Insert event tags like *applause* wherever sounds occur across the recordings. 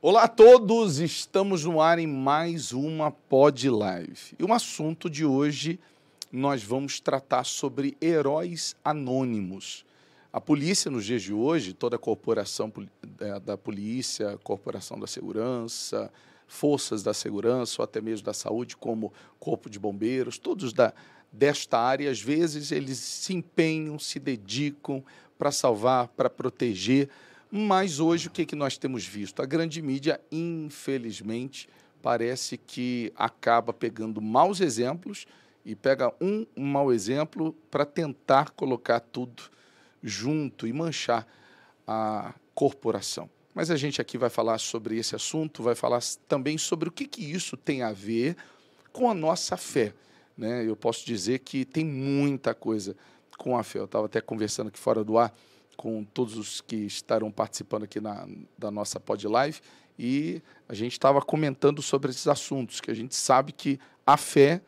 Olá a todos, estamos no ar em mais uma Pod Live. E o assunto de hoje nós vamos tratar sobre heróis anônimos. A polícia, nos dias de hoje, toda a corporação é, da polícia, corporação da segurança, forças da segurança ou até mesmo da saúde, como corpo de bombeiros, todos da, desta área, às vezes eles se empenham, se dedicam para salvar, para proteger. Mas hoje o que, que nós temos visto? A grande mídia, infelizmente, parece que acaba pegando maus exemplos e pega um, um mau exemplo para tentar colocar tudo junto e manchar a corporação. Mas a gente aqui vai falar sobre esse assunto, vai falar também sobre o que, que isso tem a ver com a nossa fé. Né? Eu posso dizer que tem muita coisa com a fé. Eu estava até conversando aqui fora do ar com todos os que estarão participando aqui na, da nossa pod live e a gente estava comentando sobre esses assuntos, que a gente sabe que a fé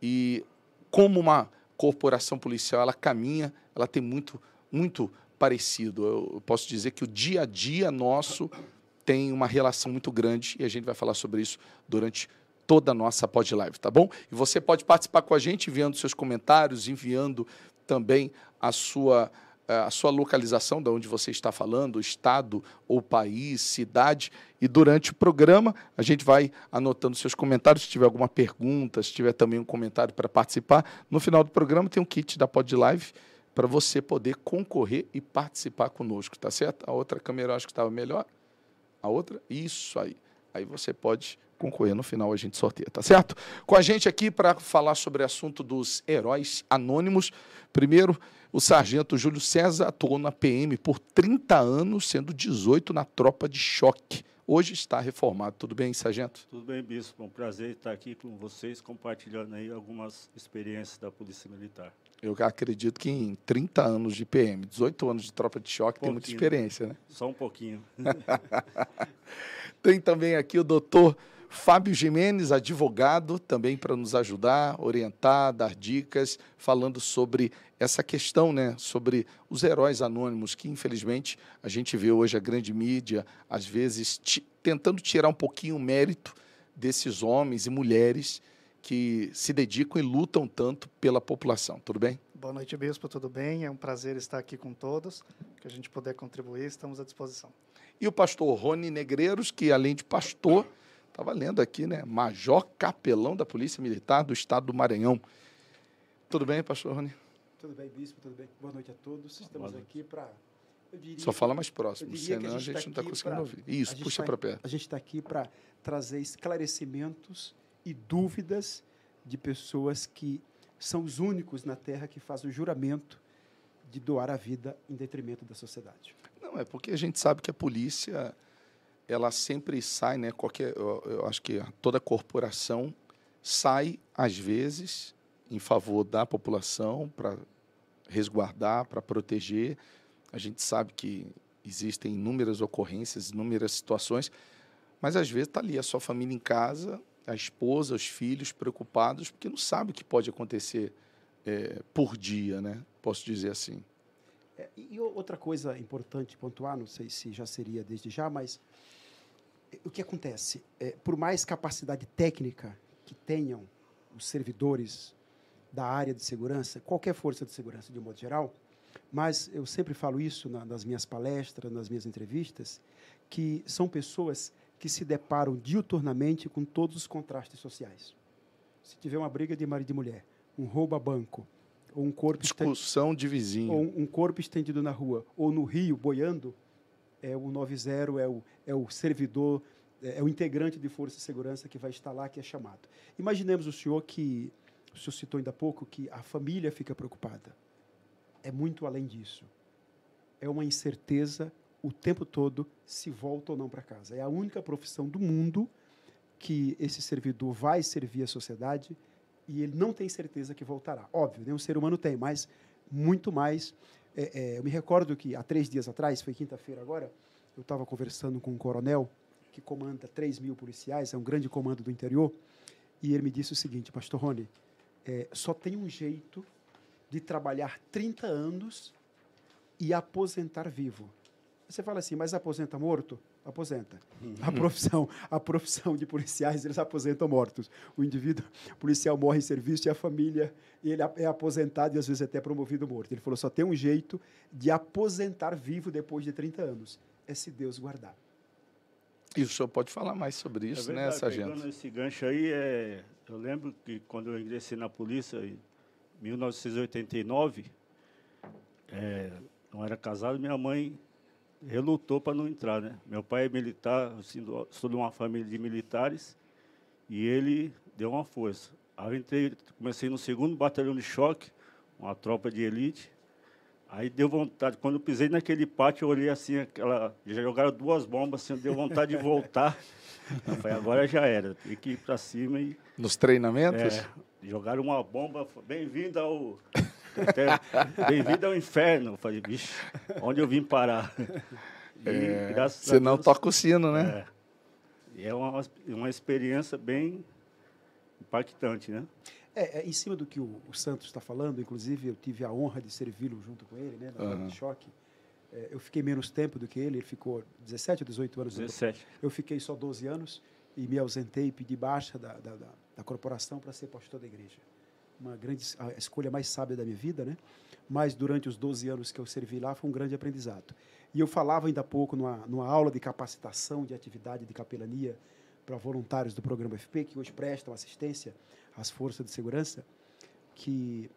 e como uma corporação policial ela caminha, ela tem muito, muito parecido. Eu posso dizer que o dia a dia nosso tem uma relação muito grande e a gente vai falar sobre isso durante toda a nossa pod live, tá bom? E você pode participar com a gente enviando seus comentários, enviando também a sua a sua localização, de onde você está falando, estado ou país, cidade, e durante o programa a gente vai anotando seus comentários. Se tiver alguma pergunta, se tiver também um comentário para participar, no final do programa tem um kit da Pod Live para você poder concorrer e participar conosco, tá certo? A outra câmera eu acho que estava melhor. A outra? Isso aí. Aí você pode concorrer. No final a gente sorteia, tá certo? Com a gente aqui para falar sobre o assunto dos heróis anônimos. Primeiro, o sargento Júlio César atuou na PM por 30 anos, sendo 18 na tropa de choque. Hoje está reformado. Tudo bem, sargento? Tudo bem, bispo. É um prazer estar aqui com vocês, compartilhando aí algumas experiências da Polícia Militar. Eu acredito que em 30 anos de PM, 18 anos de tropa de choque, um tem muita experiência, né? Só um pouquinho. *laughs* tem também aqui o doutor Fábio Jimenez, advogado, também para nos ajudar, orientar, dar dicas, falando sobre essa questão, né, sobre os heróis anônimos, que infelizmente a gente vê hoje a grande mídia, às vezes, tentando tirar um pouquinho o mérito desses homens e mulheres que se dedicam e lutam tanto pela população. Tudo bem? Boa noite, Bispo, tudo bem? É um prazer estar aqui com todos. Que a gente puder contribuir, estamos à disposição. E o pastor Rony Negreiros, que além de pastor Estava lendo aqui, né? Major Capelão da Polícia Militar do Estado do Maranhão. Tudo bem, pastor Rony? Tudo bem, bispo, tudo bem. Boa noite a todos. Estamos aqui para. Só fala mais próximo, senão a gente, a gente tá não está conseguindo pra, ouvir. Isso, puxa tá, para perto. A gente está aqui para trazer esclarecimentos e dúvidas de pessoas que são os únicos na Terra que fazem o juramento de doar a vida em detrimento da sociedade. Não, é porque a gente sabe que a polícia ela sempre sai, né? Qualquer, eu, eu acho que toda corporação sai às vezes em favor da população para resguardar, para proteger. A gente sabe que existem inúmeras ocorrências, inúmeras situações, mas às vezes está ali a sua família em casa, a esposa, os filhos preocupados, porque não sabe o que pode acontecer é, por dia, né? Posso dizer assim. É, e outra coisa importante pontuar, não sei se já seria desde já, mas o que acontece? É, por mais capacidade técnica que tenham os servidores da área de segurança, qualquer força de segurança de um modo geral, mas eu sempre falo isso na, nas minhas palestras, nas minhas entrevistas, que são pessoas que se deparam diuturnamente com todos os contrastes sociais. Se tiver uma briga de marido e mulher, um roubo a banco, ou um corpo discussão de vizinho, ou um corpo estendido na rua, ou no rio boiando, é o 90, é o, é o servidor, é, é o integrante de força de segurança que vai estar lá, que é chamado. Imaginemos o senhor que, o senhor citou ainda há pouco, que a família fica preocupada. É muito além disso. É uma incerteza o tempo todo se volta ou não para casa. É a única profissão do mundo que esse servidor vai servir a sociedade e ele não tem certeza que voltará. Óbvio, nenhum ser humano tem, mas muito mais é, é, eu me recordo que há três dias atrás, foi quinta-feira agora, eu estava conversando com um coronel que comanda 3 mil policiais, é um grande comando do interior, e ele me disse o seguinte, Pastor Rony, é, só tem um jeito de trabalhar 30 anos e aposentar vivo. Você fala assim, mas aposenta morto? Aposenta. A profissão, a profissão de policiais, eles aposentam mortos. O indivíduo policial morre em serviço e a família, ele é aposentado e às vezes até promovido morto. Ele falou, só tem um jeito de aposentar vivo depois de 30 anos, é se Deus guardar. E o senhor pode falar mais sobre isso, é né, verdade, sargento? Pegando esse gancho aí, é, eu lembro que quando eu ingressei na polícia, em 1989, é, não era casado, minha mãe relutou para não entrar, né? Meu pai é militar, assim, sou de uma família de militares, e ele deu uma força. Aí eu entrei, comecei no segundo batalhão de choque, uma tropa de elite, Aí deu vontade, quando eu pisei naquele pátio, eu olhei assim, aquela, já jogaram duas bombas, assim, deu vontade de voltar. *laughs* Eu falei, agora já era, tem que ir para cima e... Nos treinamentos? É, jogaram uma bomba, bem-vindo ao... Bem-vindo ao inferno. Eu falei, bicho, onde eu vim parar? E, é, você não toca o sino, né? É, é uma, uma experiência bem impactante, né? É, é, em cima do que o, o Santos está falando, inclusive eu tive a honra de servi-lo junto com ele, né, na uhum. de choque. É, eu fiquei menos tempo do que ele, ele ficou 17 ou 18 anos. 17. Eu fiquei só 12 anos e me ausentei e pedi baixa da, da, da, da corporação para ser pastor da igreja. Uma grande a escolha mais sábia da minha vida, né? Mas durante os 12 anos que eu servi lá foi um grande aprendizado. E eu falava ainda há pouco numa, numa aula de capacitação de atividade de capelania para voluntários do programa FP, que hoje prestam assistência às forças de segurança, que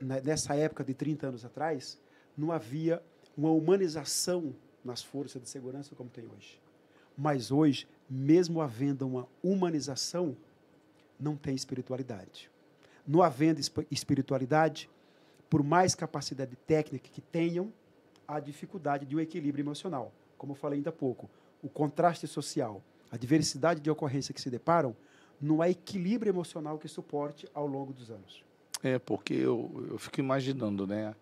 nessa época de 30 anos atrás, não havia uma humanização nas forças de segurança como tem hoje. Mas hoje, mesmo havendo uma humanização, não tem espiritualidade. Não havendo espiritualidade, por mais capacidade técnica que tenham, há dificuldade de um equilíbrio emocional. Como eu falei ainda há pouco, o contraste social, a diversidade de ocorrência que se deparam, não há equilíbrio emocional que suporte ao longo dos anos. É, porque eu, eu fico imaginando, né?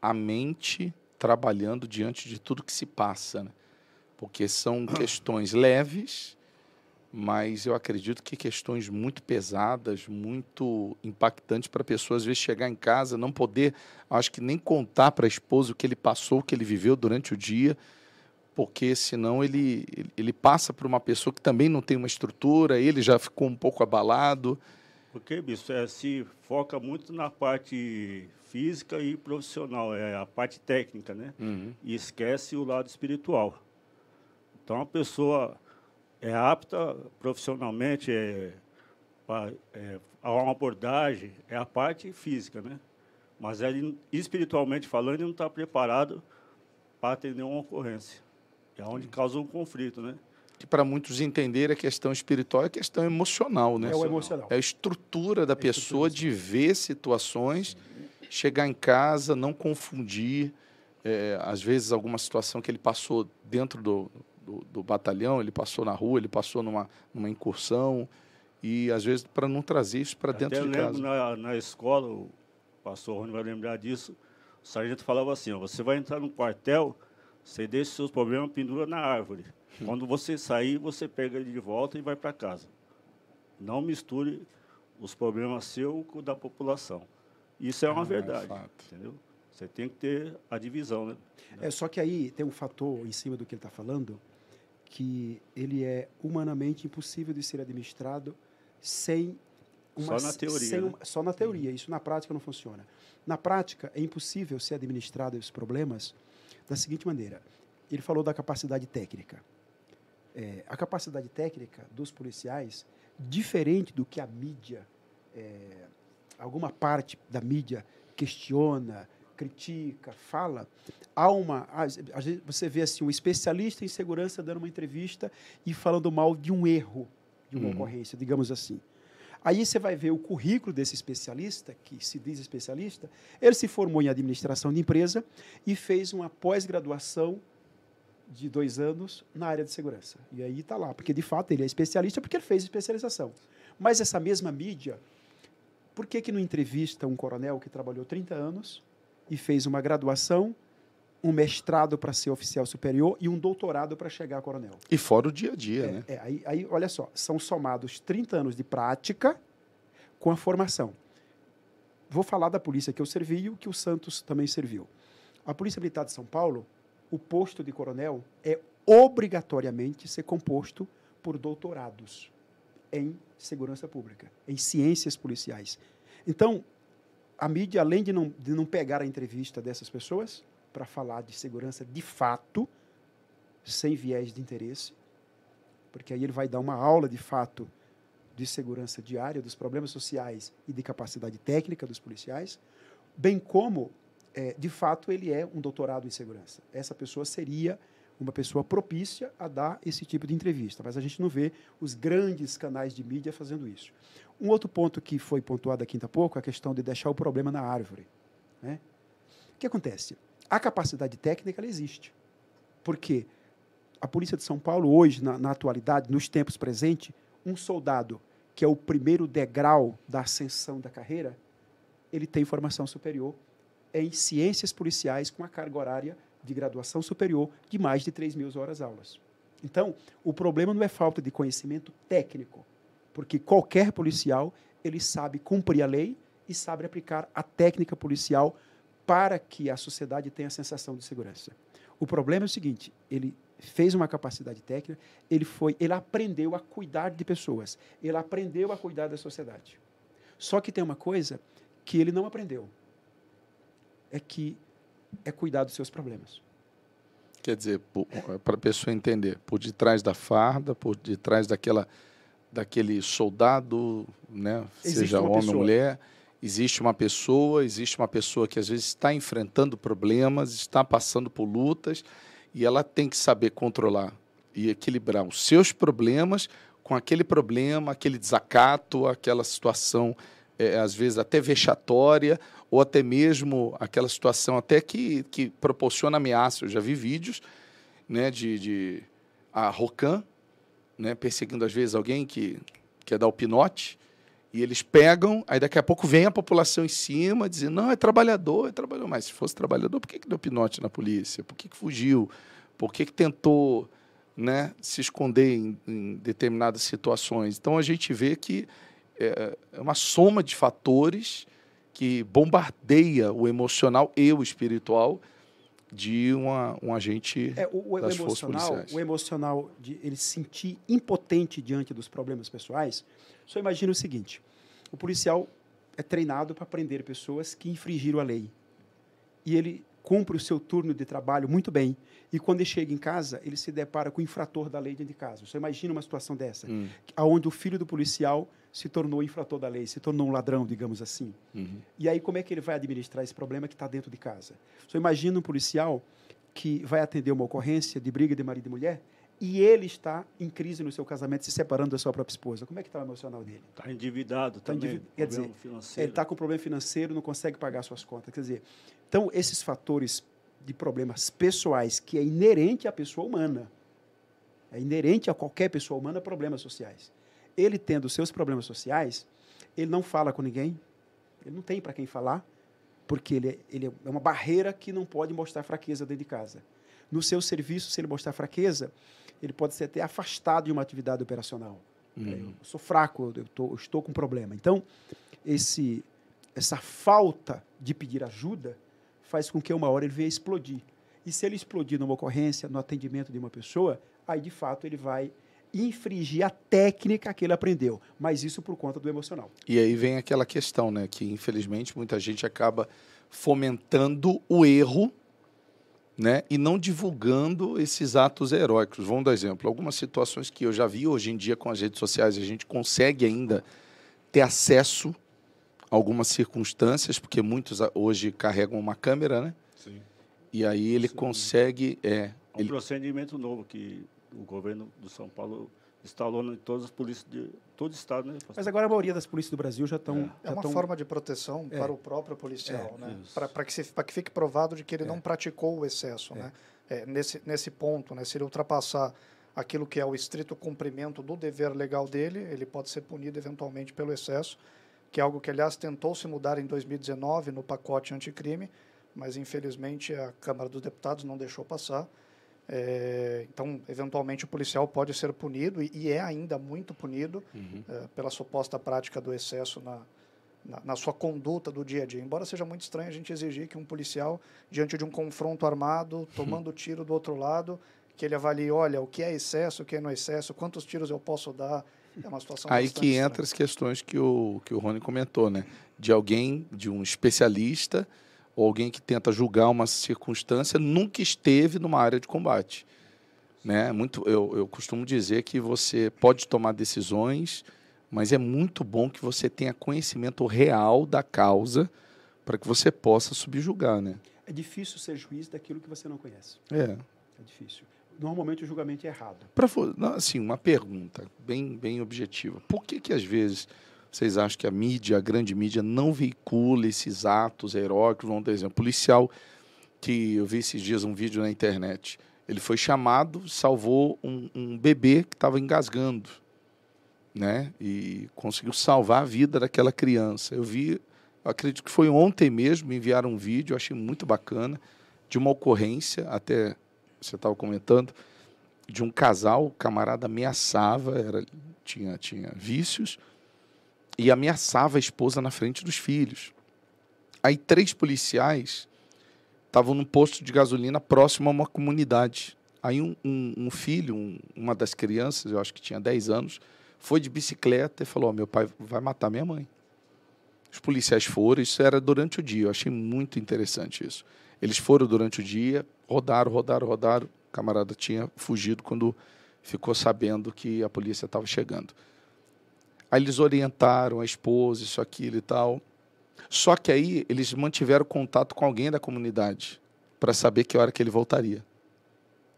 A mente trabalhando diante de tudo que se passa, né? Porque são questões leves, mas eu acredito que questões muito pesadas, muito impactantes para a pessoa, às vezes, chegar em casa, não poder, acho que nem contar para a esposa o que ele passou, o que ele viveu durante o dia, porque senão ele, ele passa por uma pessoa que também não tem uma estrutura, ele já ficou um pouco abalado. Porque, bicho, é, se foca muito na parte física e profissional, é a parte técnica, né? Uhum. E esquece o lado espiritual. Então, a pessoa é apta profissionalmente, é, é, a uma abordagem, é a parte física, né? Mas ele, espiritualmente falando, ele não está preparado para atender uma ocorrência. É onde causa um conflito, né? Que para muitos entender a questão espiritual é questão emocional, né? É o emocional. É a estrutura da é pessoa estrutura de ver situações, chegar em casa, não confundir. É, às vezes, alguma situação que ele passou dentro do, do, do, batalhão, ele passou na rua, ele passou numa, numa incursão, e às vezes para não trazer isso para dentro de casa. Na, na escola, o pastor Rony vai lembrar disso, o sargento falava assim: ó, você vai entrar no quartel você deixa seus problemas pendura na árvore. Quando você sair, você pega ele de volta e vai para casa. Não misture os problemas seus com o da população. Isso é uma ah, verdade, é entendeu? Você tem que ter a divisão, né? É só que aí tem um fator em cima do que ele está falando que ele é humanamente impossível de ser administrado sem uma, só na teoria. Uma, né? Só na teoria. Isso na prática não funciona. Na prática é impossível ser administrado esses problemas da seguinte maneira: ele falou da capacidade técnica. É, a capacidade técnica dos policiais, diferente do que a mídia, é, alguma parte da mídia questiona, critica, fala, há uma. Às vezes você vê assim, um especialista em segurança dando uma entrevista e falando mal de um erro de uma uhum. ocorrência, digamos assim. Aí você vai ver o currículo desse especialista, que se diz especialista, ele se formou em administração de empresa e fez uma pós-graduação de dois anos na área de segurança. E aí está lá, porque de fato ele é especialista porque ele fez especialização. Mas essa mesma mídia, por que, que não entrevista um coronel que trabalhou 30 anos e fez uma graduação um mestrado para ser oficial superior e um doutorado para chegar a coronel. E fora o dia a dia, é, né? É, aí, aí, olha só, são somados 30 anos de prática com a formação. Vou falar da polícia que eu servi e o que o Santos também serviu. A Polícia Militar de São Paulo, o posto de coronel é obrigatoriamente ser composto por doutorados em segurança pública, em ciências policiais. Então, a mídia, além de não, de não pegar a entrevista dessas pessoas para falar de segurança de fato, sem viés de interesse, porque aí ele vai dar uma aula de fato de segurança diária, dos problemas sociais e de capacidade técnica dos policiais, bem como, é, de fato, ele é um doutorado em segurança. Essa pessoa seria uma pessoa propícia a dar esse tipo de entrevista, mas a gente não vê os grandes canais de mídia fazendo isso. Um outro ponto que foi pontuado aqui há pouco é a questão de deixar o problema na árvore. Né? O que acontece? A capacidade técnica ela existe. Porque a Polícia de São Paulo, hoje, na, na atualidade, nos tempos presentes, um soldado que é o primeiro degrau da ascensão da carreira, ele tem formação superior em ciências policiais com a carga horária de graduação superior de mais de 3 mil horas aulas. Então, o problema não é falta de conhecimento técnico, porque qualquer policial ele sabe cumprir a lei e sabe aplicar a técnica policial para que a sociedade tenha a sensação de segurança. O problema é o seguinte: ele fez uma capacidade técnica, ele foi, ele aprendeu a cuidar de pessoas, ele aprendeu a cuidar da sociedade. Só que tem uma coisa que ele não aprendeu, é que é cuidar dos seus problemas. Quer dizer, para a pessoa entender, por detrás da farda, por detrás daquela, daquele soldado, né, seja homem pessoa. ou mulher, existe uma pessoa, existe uma pessoa que às vezes está enfrentando problemas, está passando por lutas, e ela tem que saber controlar e equilibrar os seus problemas com aquele problema, aquele desacato, aquela situação, é, às vezes até vexatória, ou até mesmo aquela situação até que, que proporciona ameaça. Eu já vi vídeos né, de, de a Rocan né, perseguindo às vezes alguém que quer dar o pinote, e eles pegam, aí daqui a pouco vem a população em cima, dizendo, não, é trabalhador, é trabalhador. Mas se fosse trabalhador, por que, que deu pinote na polícia? Por que, que fugiu? Por que, que tentou né, se esconder em, em determinadas situações? Então a gente vê que é, é uma soma de fatores que bombardeia o emocional e o espiritual de uma, um agente é, o, o, das o forças policiais. O emocional de ele se sentir impotente diante dos problemas pessoais. Só imagina o seguinte: o policial é treinado para prender pessoas que infringiram a lei. E ele cumpre o seu turno de trabalho muito bem. E quando ele chega em casa, ele se depara com o infrator da lei dentro de casa. Você imagina uma situação dessa, hum. onde o filho do policial se tornou infrator da lei, se tornou um ladrão, digamos assim. Uhum. E aí, como é que ele vai administrar esse problema que está dentro de casa? Você imagina um policial que vai atender uma ocorrência de briga de marido e mulher e ele está em crise no seu casamento, se separando da sua própria esposa. Como é que está o emocional dele? Está endividado tá também. Endivid... Quer dizer, financeiro. ele está com problema financeiro, não consegue pagar suas contas. Quer dizer, então, esses fatores de problemas pessoais que é inerente à pessoa humana, é inerente a qualquer pessoa humana problemas sociais ele tendo seus problemas sociais, ele não fala com ninguém, ele não tem para quem falar, porque ele, é, ele é uma barreira que não pode mostrar fraqueza dentro de casa. No seu serviço, se ele mostrar fraqueza, ele pode ser até afastado de uma atividade operacional. Uhum. Eu sou fraco, eu, tô, eu estou com problema. Então, esse, essa falta de pedir ajuda faz com que uma hora ele venha explodir. E se ele explodir numa ocorrência, no atendimento de uma pessoa, aí de fato ele vai infringir a técnica que ele aprendeu, mas isso por conta do emocional. E aí vem aquela questão, né, que infelizmente muita gente acaba fomentando o erro, né, e não divulgando esses atos heróicos. Vamos dar exemplo, algumas situações que eu já vi hoje em dia com as redes sociais, a gente consegue ainda ter acesso a algumas circunstâncias, porque muitos hoje carregam uma câmera, né? Sim. E aí ele Sim. consegue é, um ele... procedimento novo que o governo do São Paulo instalou em todas as polícias de todo o estado. Né, Mas agora a maioria das polícias do Brasil já estão. É, é uma tão... forma de proteção é. para o próprio policial, é, né? para que, que fique provado de que ele é. não praticou o excesso. É. Né? É, nesse, nesse ponto, né? se ele ultrapassar aquilo que é o estrito cumprimento do dever legal dele, ele pode ser punido eventualmente pelo excesso, que é algo que, aliás, tentou se mudar em 2019 no pacote anticrime, mas infelizmente a Câmara dos Deputados não deixou passar. É, então, eventualmente, o policial pode ser punido, e, e é ainda muito punido, uhum. é, pela suposta prática do excesso na, na, na, sua conduta do dia a dia. Embora seja muito estranho a gente exigir que um policial, diante de um confronto armado, *laughs* tomando tiro do outro lado, que ele avalie, olha, o que é excesso, o que não é excesso, quantos tiros eu posso dar. É uma situação Aí que entra as questões que o, que o Rony comentou, né? De alguém, de um especialista, ou alguém que tenta julgar uma circunstância, nunca esteve numa área de combate. Né? Muito, eu, eu costumo dizer que você pode tomar decisões, mas é muito bom que você tenha conhecimento real da causa para que você possa subjugar, né? É difícil ser juiz daquilo que você não conhece. É. É difícil. Normalmente o julgamento é errado. Para assim, uma pergunta bem bem objetiva. Por que que às vezes vocês acham que a mídia, a grande mídia não veicula esses atos heróicos, vamos dar exemplo, policial que eu vi esses dias um vídeo na internet. Ele foi chamado, salvou um, um bebê que estava engasgando, né? E conseguiu salvar a vida daquela criança. Eu vi acredito que foi ontem mesmo, me enviaram um vídeo, achei muito bacana, de uma ocorrência, até você estava comentando, de um casal, o camarada ameaçava, era, tinha, tinha vícios, e ameaçava a esposa na frente dos filhos. Aí três policiais estavam num posto de gasolina próximo a uma comunidade. Aí um, um, um filho, um, uma das crianças, eu acho que tinha 10 anos, foi de bicicleta e falou: oh, meu pai vai matar minha mãe. Os policiais foram, isso era durante o dia, eu achei muito interessante isso. Eles foram durante o dia, rodaram, rodaram, rodaram. O camarada tinha fugido quando ficou sabendo que a polícia estava chegando. Aí eles orientaram a esposa, isso, aquilo e tal. Só que aí eles mantiveram contato com alguém da comunidade para saber que hora que ele voltaria.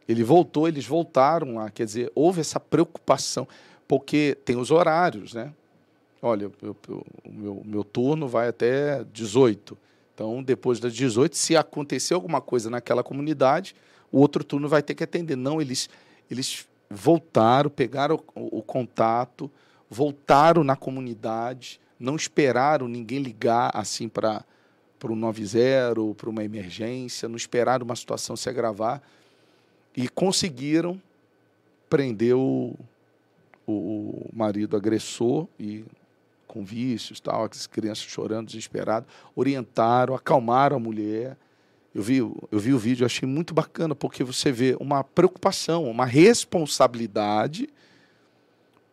Ele voltou, eles voltaram lá, quer dizer, houve essa preocupação, porque tem os horários, né? olha, o meu, meu turno vai até 18. Então, depois das 18, se acontecer alguma coisa naquela comunidade, o outro turno vai ter que atender. Não, eles, eles voltaram, pegaram o, o contato, voltaram na comunidade, não esperaram ninguém ligar assim para para o 90, para uma emergência, não esperaram uma situação se agravar e conseguiram prender o, o marido agressor e com vícios, tal, as crianças chorando, desesperadas, orientaram, acalmaram a mulher. Eu vi, eu vi o vídeo, achei muito bacana, porque você vê uma preocupação, uma responsabilidade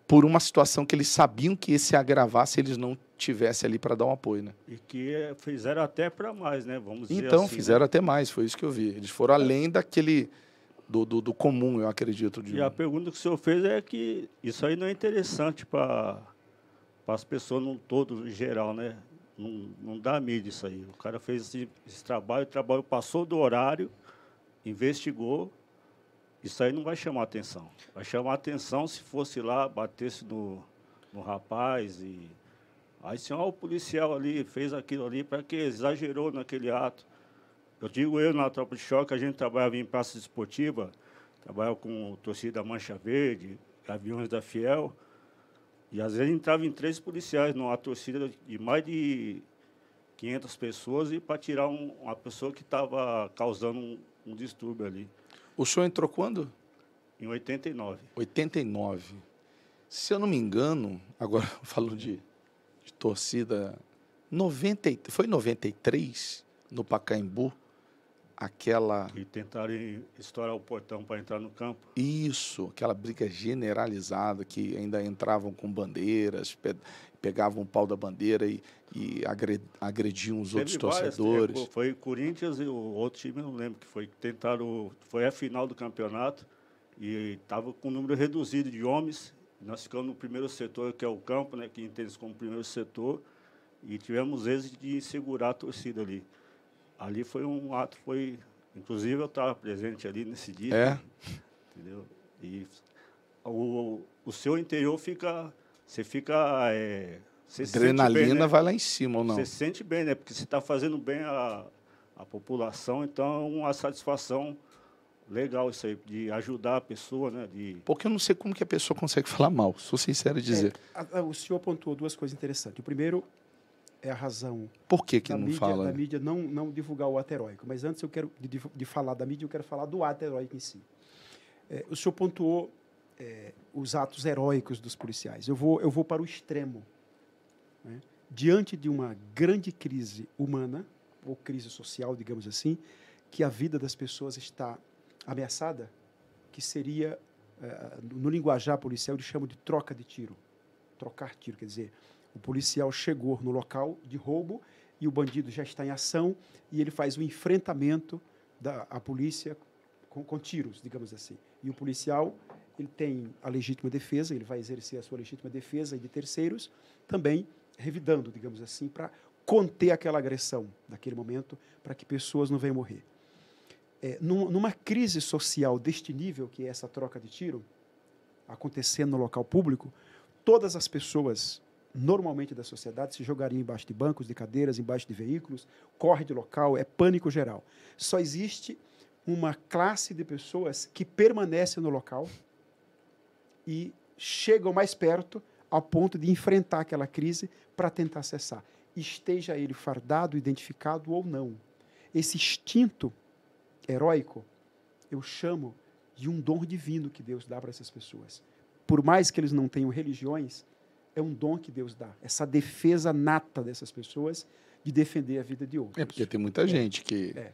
por uma situação que eles sabiam que ia se agravar se eles não tivessem ali para dar um apoio, né? E que fizeram até para mais, né? Vamos dizer Então, assim, fizeram né? até mais, foi isso que eu vi. Eles foram além daquele do, do, do comum, eu acredito. De... E a pergunta que o senhor fez é que isso aí não é interessante para para as pessoas no todo, em geral, né? Não, não dá mídia isso aí. O cara fez esse, esse trabalho, o trabalho passou do horário, investigou, isso aí não vai chamar atenção. Vai chamar atenção se fosse lá, batesse no, no rapaz e. Aí, assim, ó, o policial ali fez aquilo ali, para que exagerou naquele ato. Eu digo eu, na tropa de choque, a gente trabalhava em praça esportiva, trabalhava com torcida Mancha Verde, aviões da Fiel. E às vezes entrava em três policiais numa torcida de mais de 500 pessoas e para tirar um, uma pessoa que estava causando um, um, distúrbio ali. O senhor entrou quando? Em 89. 89. Se eu não me engano, agora *laughs* falando de, de torcida, 90, foi em 93, no Pacaembu, aquela. E tentaram estourar o portão para entrar no campo. Isso, aquela briga generalizada que ainda entravam com bandeiras, pe pegavam o pau da bandeira e, e agrediam os Teve outros várias, torcedores. É, foi Corinthians e o outro time, não lembro que foi. Tentaram. Foi a final do campeonato e estava com um número reduzido de homens. Nós ficamos no primeiro setor, que é o campo, né, que entende como primeiro setor, e tivemos êxito de segurar a torcida ali ali foi um ato, foi. Inclusive eu estava presente ali nesse dia. É. Entendeu? E o, o seu interior fica. Você fica. É, você Adrenalina bem, né? vai lá em cima ou não? Você se sente bem, né? Porque você está fazendo bem a, a população, então é uma satisfação legal isso aí, de ajudar a pessoa, né? De... Porque eu não sei como que a pessoa consegue *laughs* falar mal, sou sincero em dizer. É, a, a, o senhor apontou duas coisas interessantes. O primeiro, é a razão. Por que, que não mídia, fala? Da mídia não, não divulgar o ato heróico. Mas antes eu quero de, de falar da mídia, eu quero falar do ato heróico em si. É, o senhor pontuou é, os atos heróicos dos policiais. Eu vou, eu vou para o extremo. Né? Diante de uma grande crise humana, ou crise social, digamos assim, que a vida das pessoas está ameaçada, que seria, uh, no linguajar policial, eles chamam de troca de tiro. Trocar tiro, quer dizer, o policial chegou no local de roubo e o bandido já está em ação e ele faz o enfrentamento da a polícia com, com tiros, digamos assim. E o policial ele tem a legítima defesa, ele vai exercer a sua legítima defesa e de terceiros, também revidando, digamos assim, para conter aquela agressão naquele momento, para que pessoas não venham morrer. É, numa crise social deste nível, que é essa troca de tiro, acontecendo no local público, todas as pessoas normalmente da sociedade se jogariam embaixo de bancos, de cadeiras, embaixo de veículos, corre de local, é pânico geral. Só existe uma classe de pessoas que permanece no local e chegam mais perto ao ponto de enfrentar aquela crise para tentar cessar. Esteja ele fardado, identificado ou não. Esse instinto heróico, eu chamo de um dom divino que Deus dá para essas pessoas. Por mais que eles não tenham religiões, é um dom que Deus dá. Essa defesa nata dessas pessoas de defender a vida de outros. É porque tem muita é. gente que é.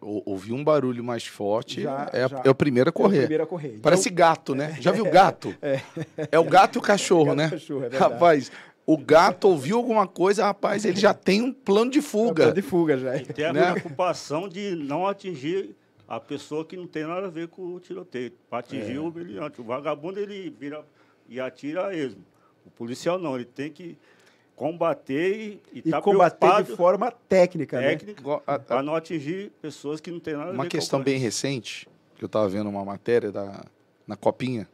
ouvir um barulho mais forte já, é, já, é, o primeiro a correr. É o primeiro a correr. Então, Parece gato, né? Já viu *laughs* gato? É, é o gato e o cachorro, né? Cachorro, é *laughs* rapaz, o gato ouviu alguma coisa, rapaz, ele já tem um plano de fuga. Um plano de fuga já. E tem a né? preocupação de não atingir a pessoa que não tem nada a ver com o tiroteio, para atingir é. o brilhante. O vagabundo ele vira e atira a esmo. O policial não, ele tem que combater e, e tá combater de forma técnica, né? técnica né? para não atingir pessoas que não têm nada a ver Uma questão bem recente, que eu estava vendo uma matéria da, na Copinha,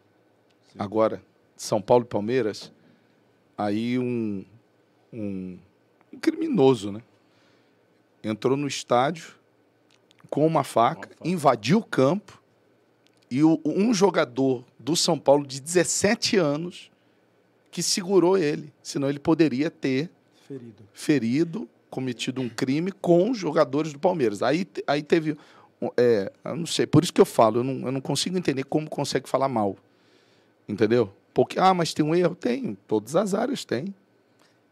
Sim. agora, São Paulo e Palmeiras, aí um, um, um, criminoso, né? Entrou no estádio com uma faca, uma faca. invadiu o campo e o, um jogador do São Paulo de 17 anos que segurou ele, senão ele poderia ter ferido, ferido cometido um crime com os jogadores do Palmeiras. Aí, aí teve, é, eu não sei, por isso que eu falo, eu não, eu não consigo entender como consegue falar mal, entendeu? Porque, ah, mas tem um erro? Tem, todas as áreas tem.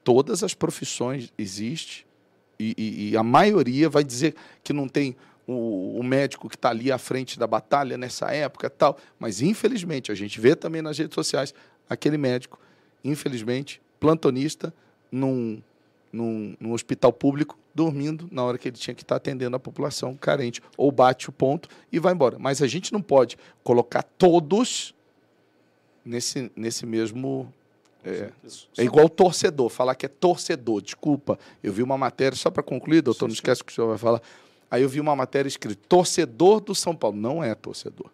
Todas as profissões existem. E, e, e a maioria vai dizer que não tem o, o médico que está ali à frente da batalha nessa época tal. Mas, infelizmente, a gente vê também nas redes sociais aquele médico infelizmente, plantonista num, num, num, hospital público, dormindo na hora que ele tinha que estar atendendo a população carente. Ou bate o ponto e vai embora. Mas a gente não pode colocar todos nesse, nesse mesmo. É, é igual torcedor, falar que é torcedor, desculpa. Eu vi uma matéria, só para concluir, doutor, sim, não esquece que o senhor vai falar. Aí eu vi uma matéria escrita: torcedor do São Paulo. Não é torcedor.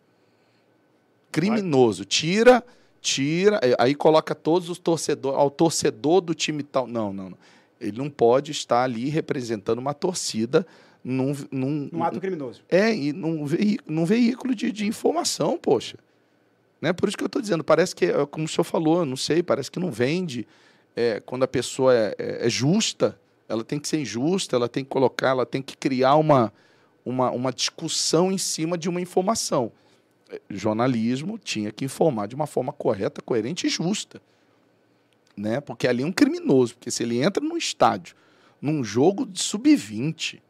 Criminoso. Tira tira, aí coloca todos os torcedores, ao torcedor do time tal. Não, não, não. Ele não pode estar ali representando uma torcida num. num um ato criminoso. É, e num, num veículo de, de informação, poxa. Né? Por isso que eu estou dizendo, parece que, é, como o senhor falou, não sei, parece que não vende. É, quando a pessoa é, é, é, justa, ela tem que ser injusta, ela tem que colocar, ela tem que criar uma, uma, uma discussão em cima de uma informação jornalismo tinha que informar de uma forma correta, coerente e justa. Né? Porque ali é um criminoso, porque se ele entra num estádio, num jogo de sub-20,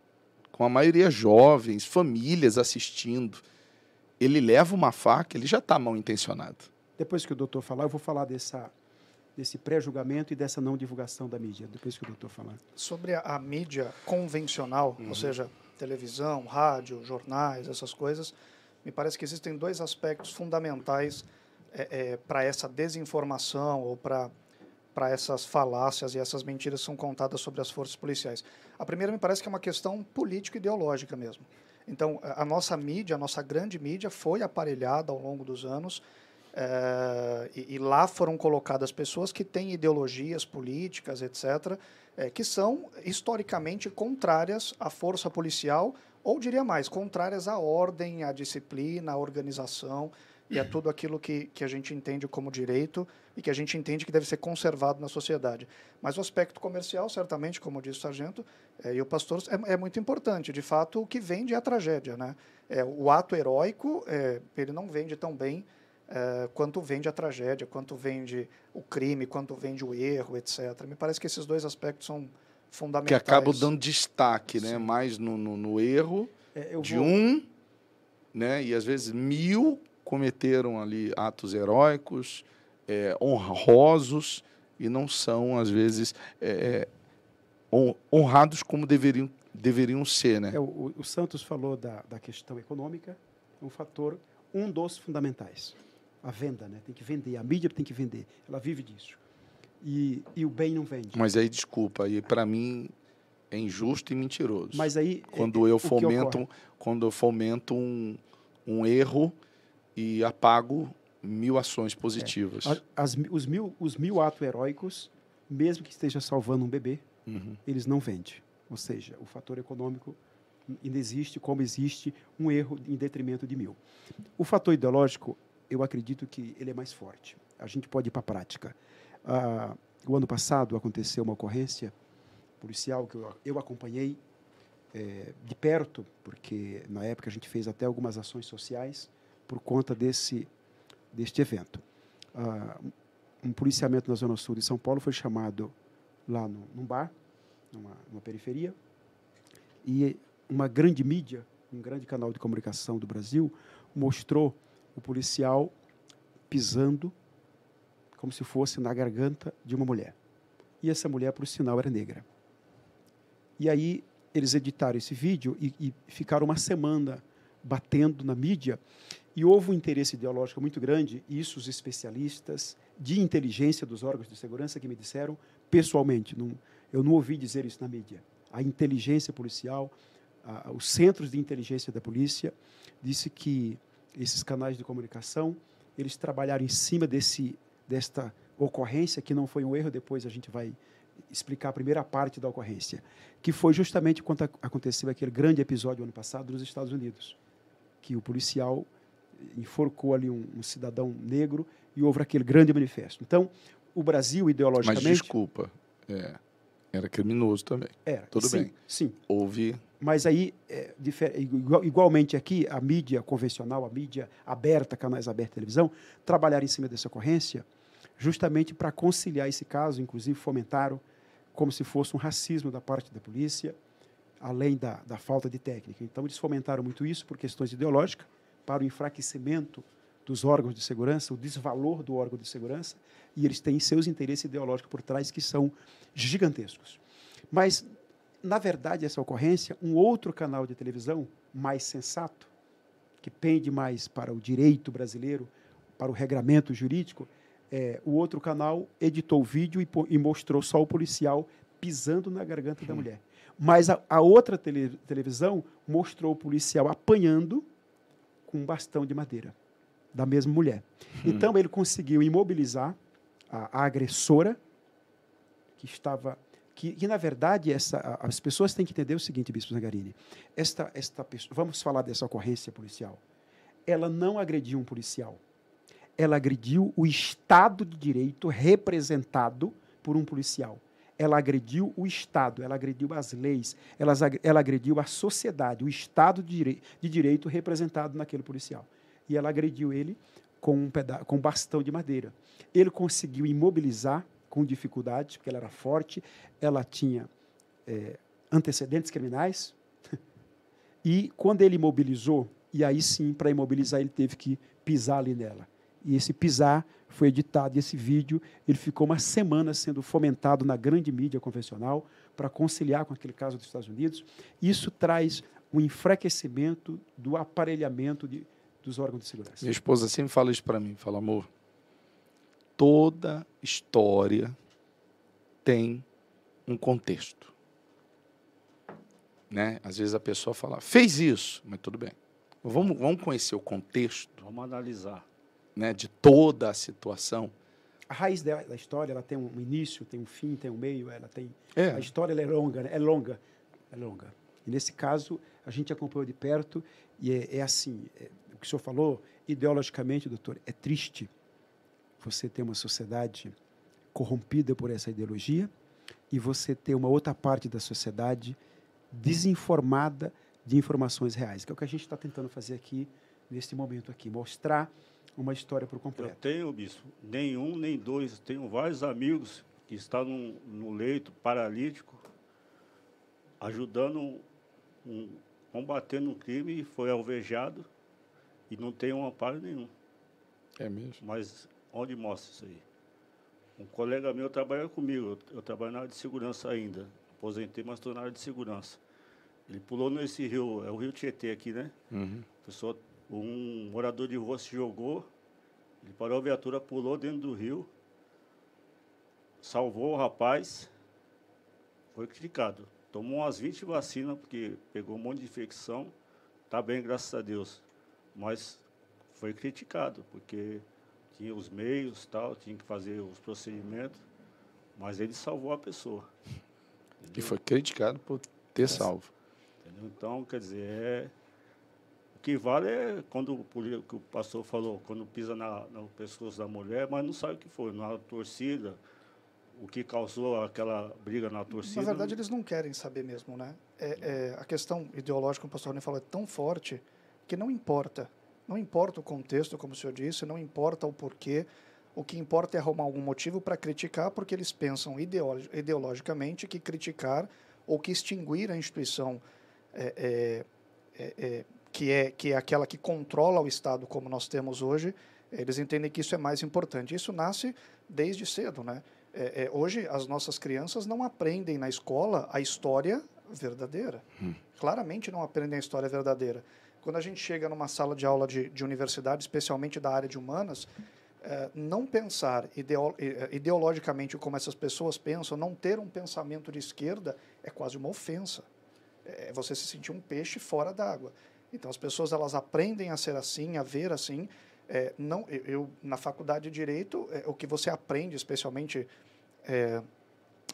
com a maioria jovens, famílias assistindo, ele leva uma faca, ele já está mal intencionado. Depois que o doutor falar, eu vou falar dessa, desse pré-julgamento e dessa não divulgação da mídia, depois que o doutor falar. Sobre a, a mídia convencional, uhum. ou seja, televisão, rádio, jornais, essas coisas, me parece que existem dois aspectos fundamentais é, é, para essa desinformação ou para para essas falácias e essas mentiras que são contadas sobre as forças policiais. A primeira me parece que é uma questão político-ideológica mesmo. Então, a nossa mídia, a nossa grande mídia, foi aparelhada ao longo dos anos é, e, e, lá foram colocadas pessoas que têm ideologias políticas, etc., é, que são historicamente contrárias à força policial ou diria mais, contrárias à ordem, à disciplina, à organização e a tudo aquilo que, que a gente entende como direito e que a gente entende que deve ser conservado na sociedade. Mas o aspecto comercial, certamente, como disse o sargento é, e o pastor, é, é, muito importante. De fato, o que vende é a tragédia. Né? É, o ato heróico, é, ele não vende tão bem é, quanto vende a tragédia, quanto vende o crime, quanto vende o erro, etc. Me parece que esses dois aspectos são fundamentais. Que acabam dando destaque, né? Mais no, no, no erro é, de vou... um, né? E às vezes mil cometeram ali atos heróicos, é, honrosos, e não são, às vezes, é, honrados como deveriam, deveriam ser. Né? É, o, o, Santos falou da, da questão econômica, um fator, um dos fundamentais. A venda, né? tem que vender, a mídia tem que vender, ela vive disso. E, e o bem não vende. Mas aí, desculpa, e para mim é injusto e mentiroso. Mas aí quando é, eu fomento, quando eu fomento um, um erro e apago mil ações positivas. É. As, os, mil, os mil atos heróicos, mesmo que esteja salvando um bebê, uhum. eles não vendem. Ou seja, o fator econômico ainda existe, como existe um erro em detrimento de mil. O fator ideológico, eu acredito que ele é mais forte. A gente pode ir para a prática. Ah, o ano passado aconteceu uma ocorrência policial que eu, eu acompanhei é, de perto, porque na época a gente fez até algumas ações sociais por conta desse deste evento. Ah, um policiamento na Zona Sul de São Paulo foi chamado lá no, num bar, numa, numa periferia, e uma grande mídia, um grande canal de comunicação do Brasil, mostrou o policial pisando como se fosse na garganta de uma mulher. E essa mulher, por sinal, era negra. E aí eles editaram esse vídeo e, e ficaram uma semana batendo na mídia e houve um interesse ideológico muito grande, isso os especialistas de inteligência dos órgãos de segurança que me disseram pessoalmente, não, eu não ouvi dizer isso na mídia. A inteligência policial, a, os centros de inteligência da polícia, disse que esses canais de comunicação, eles trabalharam em cima desse, desta ocorrência, que não foi um erro, depois a gente vai explicar a primeira parte da ocorrência, que foi justamente quando aconteceu aquele grande episódio ano passado nos Estados Unidos, que o policial enforcou ali um, um, cidadão negro e houve aquele grande manifesto. Então, o Brasil, ideologicamente... Mas desculpa, é, era criminoso também. Era. Tudo sim, bem. Sim. Houve... Mas aí, é, igualmente aqui, a mídia convencional, a mídia aberta, canais abertos televisão, trabalharam em cima dessa ocorrência justamente para conciliar esse caso, inclusive fomentaram como se fosse um racismo da parte da polícia, além da, da falta de técnica. Então, eles fomentaram muito isso por questões ideológicas, para o enfraquecimento dos órgãos de segurança, o desvalor do órgão de segurança, e eles têm seus interesses ideológicos por trás que são gigantescos. Mas, na verdade, essa ocorrência, um outro canal de televisão mais sensato, que pende mais para o direito brasileiro, para o regramento jurídico, é, o outro canal editou o vídeo e, e, mostrou só o policial pisando na garganta da mulher. Mas a, a outra tele, televisão mostrou o policial apanhando com um bastão de madeira da mesma mulher. Hum. Então ele conseguiu imobilizar a, a agressora que estava que, que, na verdade essa, as pessoas têm que entender o seguinte, Bispo Zangarini. Esta, esta vamos falar dessa ocorrência policial. Ela não agrediu um policial. Ela agrediu o Estado de Direito representado por um policial. Ela agrediu o Estado, ela agrediu as leis, ela, ela agrediu a sociedade, o Estado de, direi de Direito representado naquele policial. E ela agrediu ele com um, com um bastão de madeira. Ele conseguiu imobilizar com dificuldade, porque ela era forte, ela tinha é, antecedentes criminais. *laughs* e quando ele imobilizou, e aí sim, para imobilizar, ele teve que pisar ali nela. E esse pisar foi editado, e esse vídeo ele ficou uma semana sendo fomentado na grande mídia convencional para conciliar com aquele caso dos Estados Unidos. Isso traz um enfraquecimento do aparelhamento de, dos órgãos de segurança. Minha esposa sempre fala isso para mim, fala, amor, toda história tem um contexto. Né? Às vezes a pessoa fala, fez isso, mas tudo bem. Vamos, vamos conhecer o contexto. Vamos analisar né, de toda a situação. A raiz da, da, história ela tem um início, tem um fim, tem um meio, ela tem é. a história é longa, né? é longa, é longa. E nesse caso a gente acompanhou de perto e é, é assim, é, que o senhor falou ideologicamente, doutor, é triste você ter uma sociedade corrompida por essa ideologia e você ter uma outra parte da sociedade desinformada de informações reais, que é o que a gente está tentando fazer aqui neste momento aqui, mostrar uma história por completo. Eu tenho, bispo, nenhum nem dois. Tenho vários amigos que estão no, no leito paralítico, ajudando, um, combatendo um crime, foi alvejado E não tem um amparo nenhum. É mesmo? Mas onde mostra isso aí? Um colega meu trabalha comigo, eu, eu trabalho na área de segurança ainda. Aposentei, mas estou na área de segurança. Ele pulou nesse rio, é o rio Tietê aqui, né? Uhum. Pessoa, um morador de rua se jogou, ele parou a viatura, pulou dentro do rio, salvou o rapaz, foi criticado. Tomou umas 20 vacinas, porque pegou um monte de infecção, está bem, graças a Deus. Mas foi criticado, porque tinha os meios, tal, tinha que fazer os procedimentos, mas ele salvou a pessoa. Entendeu? E foi criticado por ter salvo. Entendeu? Então, quer dizer, é, o que vale é quando o, que o pastor falou, quando pisa na, no pescoço da mulher, mas não sabe o que foi, na torcida, o que causou aquela briga na torcida. Na verdade, eles não querem saber mesmo, né? É, é, a questão ideológica, como o pastor Rony falou, é tão forte que não importa. Não importa o contexto, como o senhor disse, não importa o porquê. O que importa é arrumar algum motivo para criticar, porque eles pensam ideologicamente que criticar ou que extinguir a instituição é, é, é, é, que, é, que é aquela que controla o Estado como nós temos hoje, eles entendem que isso é mais importante. Isso nasce desde cedo, né? É, é, hoje as nossas crianças não aprendem na escola a história verdadeira. Hum. Claramente não aprendem a história verdadeira. Quando a gente chega numa sala de aula de, de universidade, especialmente da área de humanas, é, não pensar ideo, ideologicamente como essas pessoas pensam, não ter um pensamento de esquerda, é quase uma ofensa. É você se sentir um peixe fora d'água. Então as pessoas elas aprendem a ser assim, a ver assim, é, não, eu, na faculdade de Direito, é, o que você aprende, especialmente é,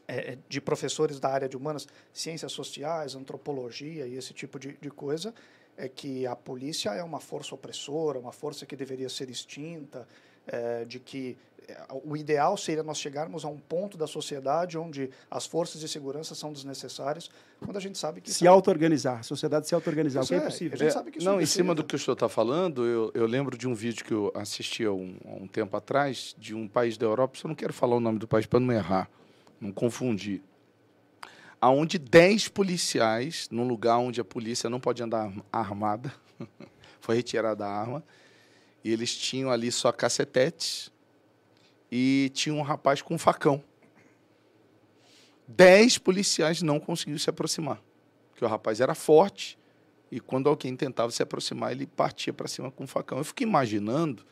é, de professores da área de humanas, ciências sociais, antropologia e esse tipo de, de coisa, é que a polícia é uma força opressora, uma força que deveria ser extinta, é, de que é, o ideal seria nós chegarmos a um ponto da sociedade onde as forças de segurança são desnecessárias, quando a gente sabe que... Se auto-organizar, a sociedade se auto-organizar, o que é, é possível. A gente sabe que isso não, em cima do que o senhor está falando, eu, eu lembro de um vídeo que eu assisti há um, há um tempo atrás, de um país da Europa, só não quero falar o nome do país para não errar, não confundir, aonde 10 policiais, num lugar onde a polícia não pode andar armada, *laughs* foi retirada a arma, e eles tinham ali só cacetetes e tinha um rapaz com um facão. Dez policiais não conseguiram se aproximar, porque o rapaz era forte e quando alguém tentava se aproximar, ele partia para cima com um facão. Eu fico imaginando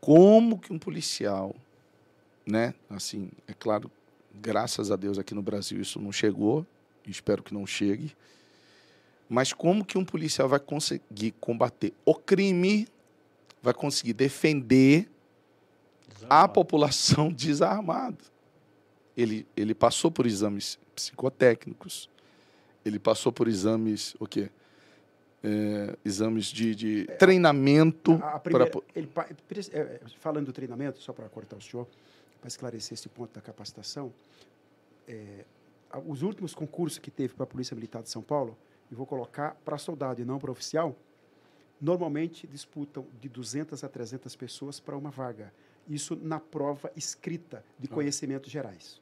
como que um policial, né, assim, é claro, graças a Deus aqui no Brasil isso não chegou, espero que não chegue. Mas como que um policial vai conseguir combater o crime, vai conseguir defender desarmado. a população *laughs* desarmada? Ele, ele passou por exames psicotécnicos, ele passou por exames, o quê? É, exames de, de é, treinamento. A, a primeira, pra... ele, é, falando do treinamento, só para cortar o senhor, para esclarecer esse ponto da capacitação, é, os últimos concursos que teve para a Polícia Militar de São Paulo, e vou colocar para soldado e não para oficial, normalmente disputam de 200 a 300 pessoas para uma vaga. Isso na prova escrita de ah. conhecimentos gerais,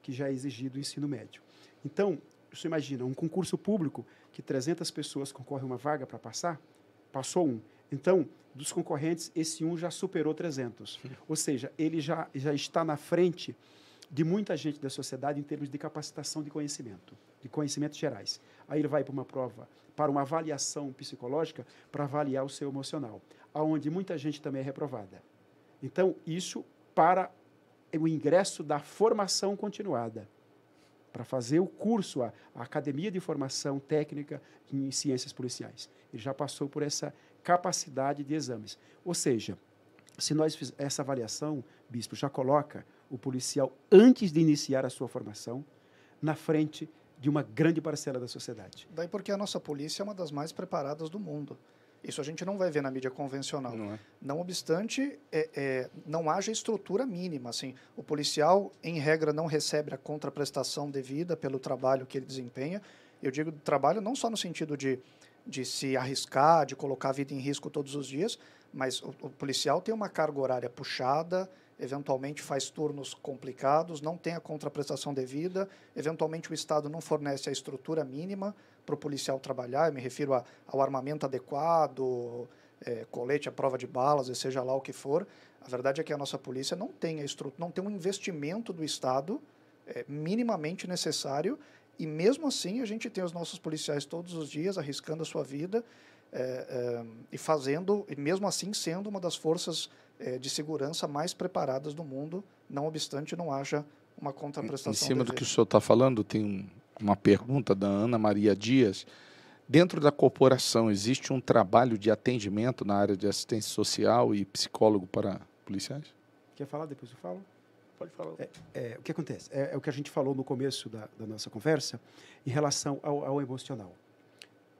que já é exigido no ensino médio. Então, você imagina, um concurso público que 300 pessoas concorrem a uma vaga para passar, passou um. Então, dos concorrentes, esse um já superou 300. *laughs* Ou seja, ele já, já está na frente de muita gente da sociedade em termos de capacitação de conhecimento, de conhecimentos gerais. Aí ele vai para uma prova, para uma avaliação psicológica, para avaliar o seu emocional, aonde muita gente também é reprovada. Então, isso para o ingresso da formação continuada, para fazer o curso, a, a academia de formação técnica em ciências policiais. Ele já passou por essa capacidade de exames. Ou seja, se nós fiz, essa avaliação, bispo, já coloca o policial antes de iniciar a sua formação na frente de uma grande parcela da sociedade. Daí porque a nossa polícia é uma das mais preparadas do mundo. Isso a gente não vai ver na mídia convencional. Não, é. não obstante, é, é, não haja estrutura mínima. Assim, o policial, em regra, não recebe a contraprestação devida pelo trabalho que ele desempenha. Eu digo trabalho não só no sentido de de se arriscar, de colocar a vida em risco todos os dias, mas o, o, policial tem uma carga horária puxada, eventualmente faz turnos complicados, não tem a contraprestação devida, eventualmente o Estado não fornece a estrutura mínima para o policial trabalhar, eu me refiro a, ao armamento adequado, é, colete à prova de balas, e seja lá o que for. A verdade é que a nossa polícia não tem a estrutura, não tem um investimento do Estado é, minimamente necessário e mesmo assim a gente tem os nossos policiais todos os dias arriscando a sua vida é, é, e fazendo, e mesmo assim sendo uma das forças é, de segurança mais preparadas do mundo, não obstante não haja uma contraprestação. Em cima do que o senhor está falando, tem uma pergunta da Ana Maria Dias. Dentro da corporação, existe um trabalho de atendimento na área de assistência social e psicólogo para policiais? Quer falar? Depois eu falo. Pode falar. É, é, o que acontece? É, é, o que a gente falou no começo da, da nossa conversa em relação ao, ao, emocional.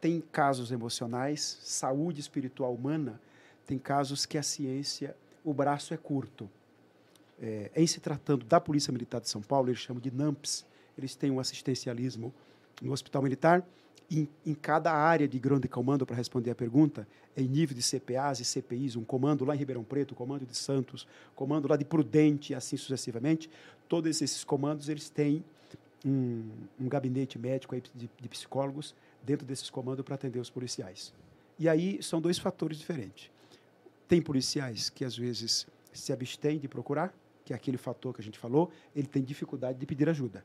Tem casos emocionais, saúde espiritual humana, tem casos que a ciência, o braço é curto. É, em se tratando da Polícia Militar de São Paulo, eles chamam de NAMPS, eles têm um assistencialismo no Hospital Militar, em, em, cada área de grande comando, para responder a pergunta, em nível de CPAs e CPIs, um comando lá em Ribeirão Preto, comando de Santos, comando lá de Prudente, assim sucessivamente, todos esses comandos eles têm um, um gabinete médico de, de psicólogos dentro desses comandos para atender os policiais. E aí são dois fatores diferentes. Tem policiais que às vezes se abstêm de procurar, que é aquele fator que a gente falou, ele tem dificuldade de pedir ajuda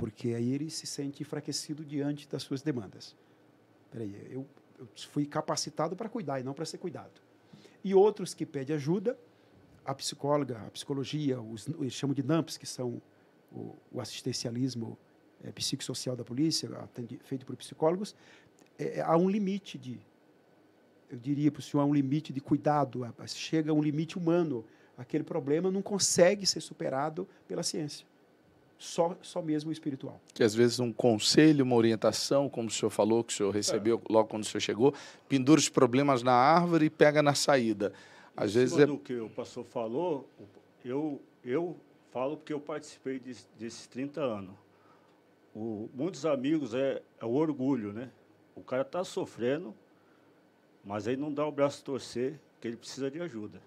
porque aí ele se sente enfraquecido diante das suas demandas. Peraí, eu, eu fui capacitado para cuidar e não para ser cuidado. E outros que pedem ajuda, a psicóloga, a psicologia, os, eles chamam de NAMPs, que são o, o assistencialismo é, psicossocial da polícia, feito por psicólogos, é, é há um limite de, eu diria para o senhor, há um limite de cuidado, chega a um limite humano. Aquele problema não consegue ser superado pela ciência só, só mesmo o espiritual. Que às vezes um conselho, uma orientação, como o senhor falou, que o senhor recebeu é. logo quando o senhor chegou, pendura os problemas na árvore e pega na saída. Às vezes é... do que o pastor falou, eu, eu falo porque eu participei de, desses 30 anos. O, muitos amigos é, é o orgulho, né? O cara está sofrendo, mas aí não dá o braço a torcer, que ele precisa de ajuda.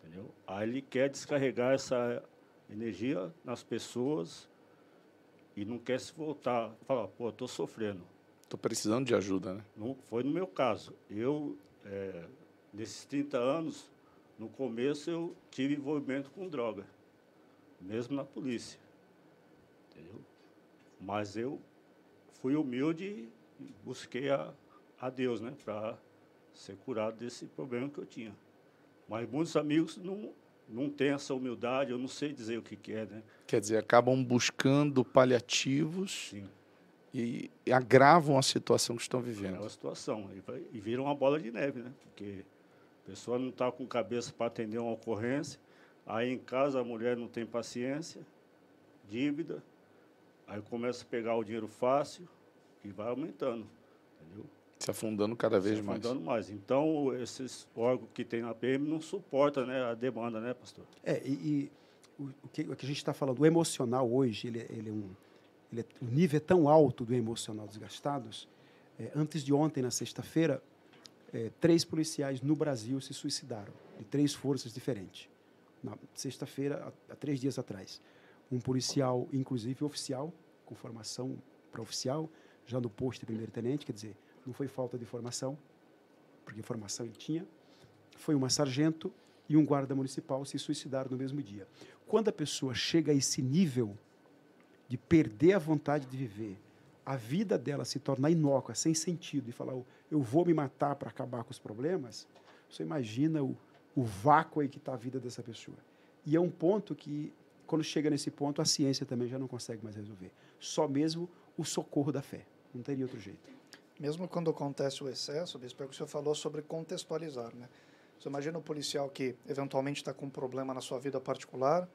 Entendeu? Aí ele quer descarregar essa energia nas pessoas e não quer se voltar, falar, pô, estou sofrendo. Estou precisando de ajuda, né? Não, foi no meu caso. Eu, é, nesses 30 anos, no começo eu tive envolvimento com droga, mesmo na polícia. Entendeu? Mas eu fui humilde e busquei a, a Deus, né, para ser curado desse problema que eu tinha. Mas muitos amigos não, não tem essa humildade, eu não sei dizer o que, que é, né? Quer dizer, acabam buscando paliativos Sim. E, agravam a situação que estão vivendo. Agravam a situação e, vai, e viram uma bola de neve, né? Porque a pessoa não está com cabeça para atender uma ocorrência, aí em casa a mulher não tem paciência, dívida, aí começa a pegar o dinheiro fácil e vai aumentando? Se afundando cada vez se mais. afundando mais. Então, esses órgãos que tem na PM não suportam né, a demanda, né, pastor? É, e, e o, o, que, o, que, a gente está falando, o emocional hoje, ele, ele é um, ele é, o nível é tão alto do emocional desgastados. É, antes de ontem, na sexta-feira, é, três policiais no Brasil se suicidaram, de três forças diferentes. Na sexta-feira, há, há três dias atrás. Um policial, inclusive oficial, com formação para oficial, já no posto de primeiro-tenente, quer dizer, não foi falta de formação, porque formação ele tinha. Foi uma sargento e um guarda municipal se suicidaram no mesmo dia. Quando a pessoa chega a esse nível de perder a vontade de viver, a vida dela se torna inócua, sem sentido, e falar, eu vou me matar para acabar com os problemas, você imagina o, o vácuo aí que está a vida dessa pessoa. E é um ponto que, quando chega nesse ponto, a ciência também já não consegue mais resolver. Só mesmo o socorro da fé. Não teria outro jeito mesmo quando acontece o excesso, Bispo, é o que o senhor falou sobre contextualizar, né? Você imagina o policial que eventualmente está com um problema na sua vida particular,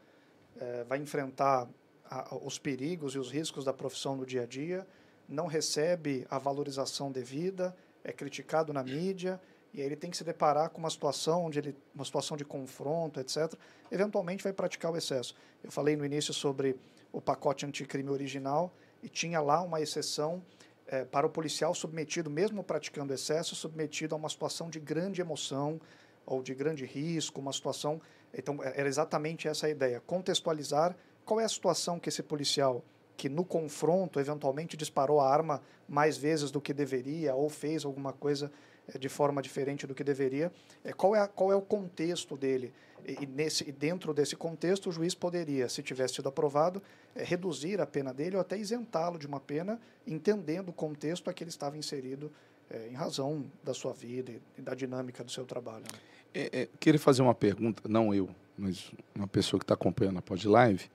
é, vai enfrentar a, os perigos e os riscos da profissão no dia a dia, não recebe a valorização devida, é criticado na mídia, e aí ele tem que se deparar com uma situação onde ele, uma situação de confronto, etc. Eventualmente vai praticar o excesso. Eu falei no início sobre o pacote anticrime original e tinha lá uma exceção é, para o policial submetido, mesmo praticando excesso, submetido a uma situação de grande emoção ou de grande risco, uma situação. Então, é, era exatamente essa a ideia: contextualizar qual é a situação que esse policial, que no confronto eventualmente disparou a arma mais vezes do que deveria ou fez alguma coisa de forma diferente do que deveria. É, qual, é a, qual é o contexto dele? E, nesse, e dentro desse contexto, o juiz poderia, se tivesse sido aprovado, é, reduzir a pena dele ou até isentá-lo de uma pena, entendendo o contexto a que ele estava inserido é, em razão da sua vida e da dinâmica do seu trabalho. Né? É, é, queria fazer uma pergunta, não eu, mas uma pessoa que está acompanhando a Pod Live,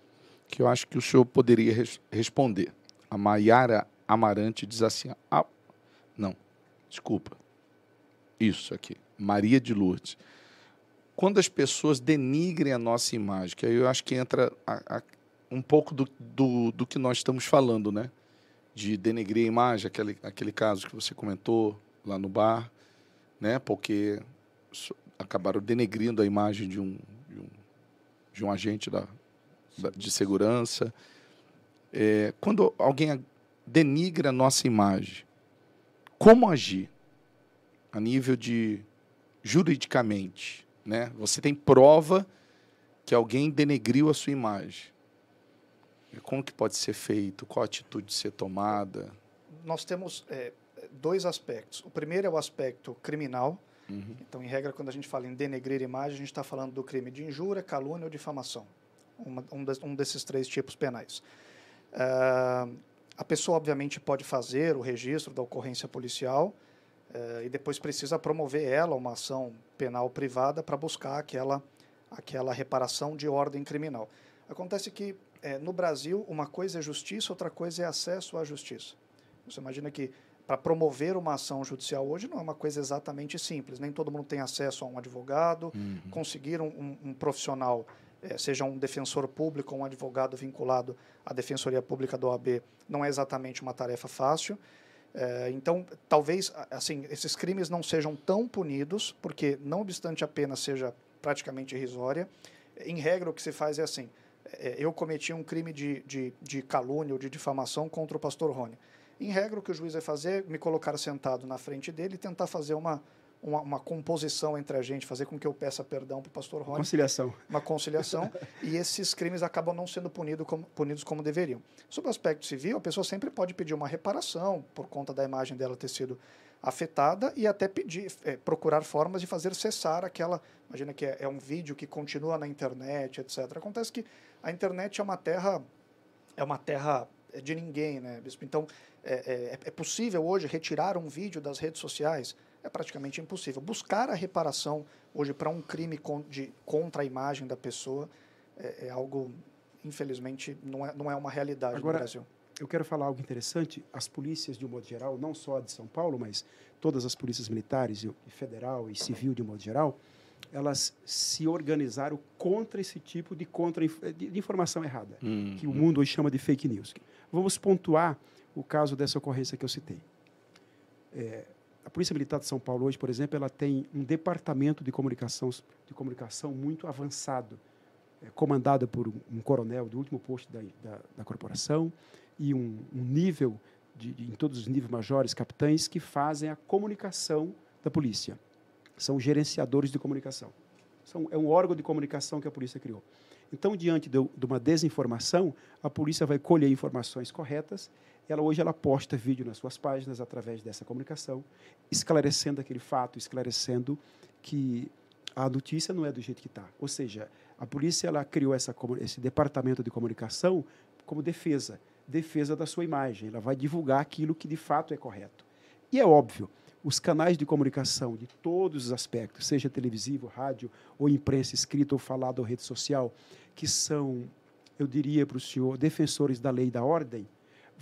que eu acho que o senhor poderia res responder. A Maiara Amarante diz assim: ah, não, desculpa. Isso aqui, Maria de Lourdes. Quando as pessoas denigrem a nossa imagem, que aí eu acho que entra a, a, um pouco do, do, do que nós estamos falando, né? de denegrir a imagem, aquele, aquele caso que você comentou lá no bar, né? Porque acabaram denegrindo a imagem de um, de um, de um agente da, da, de segurança. É, quando alguém denigra a nossa imagem, como agir a nível de juridicamente, né? Você tem prova que alguém denegriu a sua imagem. Como que pode ser feito? Qual a atitude ser tomada? Nós temos é, dois aspectos. O primeiro é o aspecto criminal. Uhum. Então, em regra, quando a gente fala em denegrir imagem, a gente está falando do crime de injúria, calúnia ou difamação. Uma, um, um, desses três tipos penais. Uh, a pessoa, obviamente, pode fazer o registro da ocorrência policial e depois precisa promover ela uma ação penal privada para buscar aquela, aquela reparação de ordem criminal. Acontece que é, no Brasil, uma coisa é justiça, outra coisa é acesso à justiça. Você imagina que para promover uma ação judicial hoje não é uma coisa exatamente simples. Nem todo mundo tem acesso a um advogado. Uhum. Conseguir um, um, um profissional, é, seja um defensor público ou um advogado vinculado à Defensoria Pública do OAB, não é exatamente uma tarefa fácil. É, então, talvez assim esses crimes não sejam tão punidos, porque, não obstante a pena seja praticamente irrisória, em regra o que se faz é assim: é, eu cometi um crime de, de, de calúnia ou de difamação contra o pastor Rony. Em regra, o que o juiz vai fazer é me colocar sentado na frente dele e tentar fazer uma, uma, uma, composição entre a gente, fazer com que eu peça perdão para o pastor Rony. Conciliação. Uma conciliação. *laughs* e esses crimes acabam não sendo punido como, punidos como deveriam. Sobre o aspecto civil, a pessoa sempre pode pedir uma reparação por conta da imagem dela ter sido afetada e até pedir, é, procurar formas de fazer cessar aquela. Imagina que é, é um vídeo que continua na internet, etc. Acontece que a internet é uma terra é uma terra de ninguém, né, Bispo? Então, é, é, é, possível hoje retirar um vídeo das redes sociais? É praticamente impossível. Buscar a reparação hoje para um crime con de, contra a imagem da pessoa é, é, algo, infelizmente, não é, não é uma realidade Agora, no Brasil. Eu quero falar algo interessante. As polícias, de um modo geral, não só a de São Paulo, mas todas as polícias militares, federal e civil, de um modo geral, elas se organizaram contra esse tipo de, contra, de, informação errada, uhum. que o mundo hoje chama de fake news. Vamos pontuar o caso dessa ocorrência que eu citei. É, a Polícia Militar de São Paulo hoje, por exemplo, ela tem um departamento de comunicação, de comunicação muito avançado, é, comandado por um, coronel do último posto da, da, da corporação e um, um nível, de, de, em todos os níveis majores, capitães, que fazem a comunicação da polícia são gerenciadores de comunicação. São, é um órgão de comunicação que a polícia criou. Então, diante de, de, uma desinformação, a polícia vai colher informações corretas. Ela hoje ela posta vídeo nas suas páginas através dessa comunicação, esclarecendo aquele fato, esclarecendo que a notícia não é do jeito que está. Ou seja, a polícia ela criou essa, esse departamento de comunicação como defesa, defesa da sua imagem. Ela vai divulgar aquilo que de fato é correto. E é óbvio, os canais de comunicação de todos os aspectos, seja televisivo, rádio, ou imprensa escrita ou falada ou rede social, que são, eu diria para o senhor, defensores da lei e da ordem,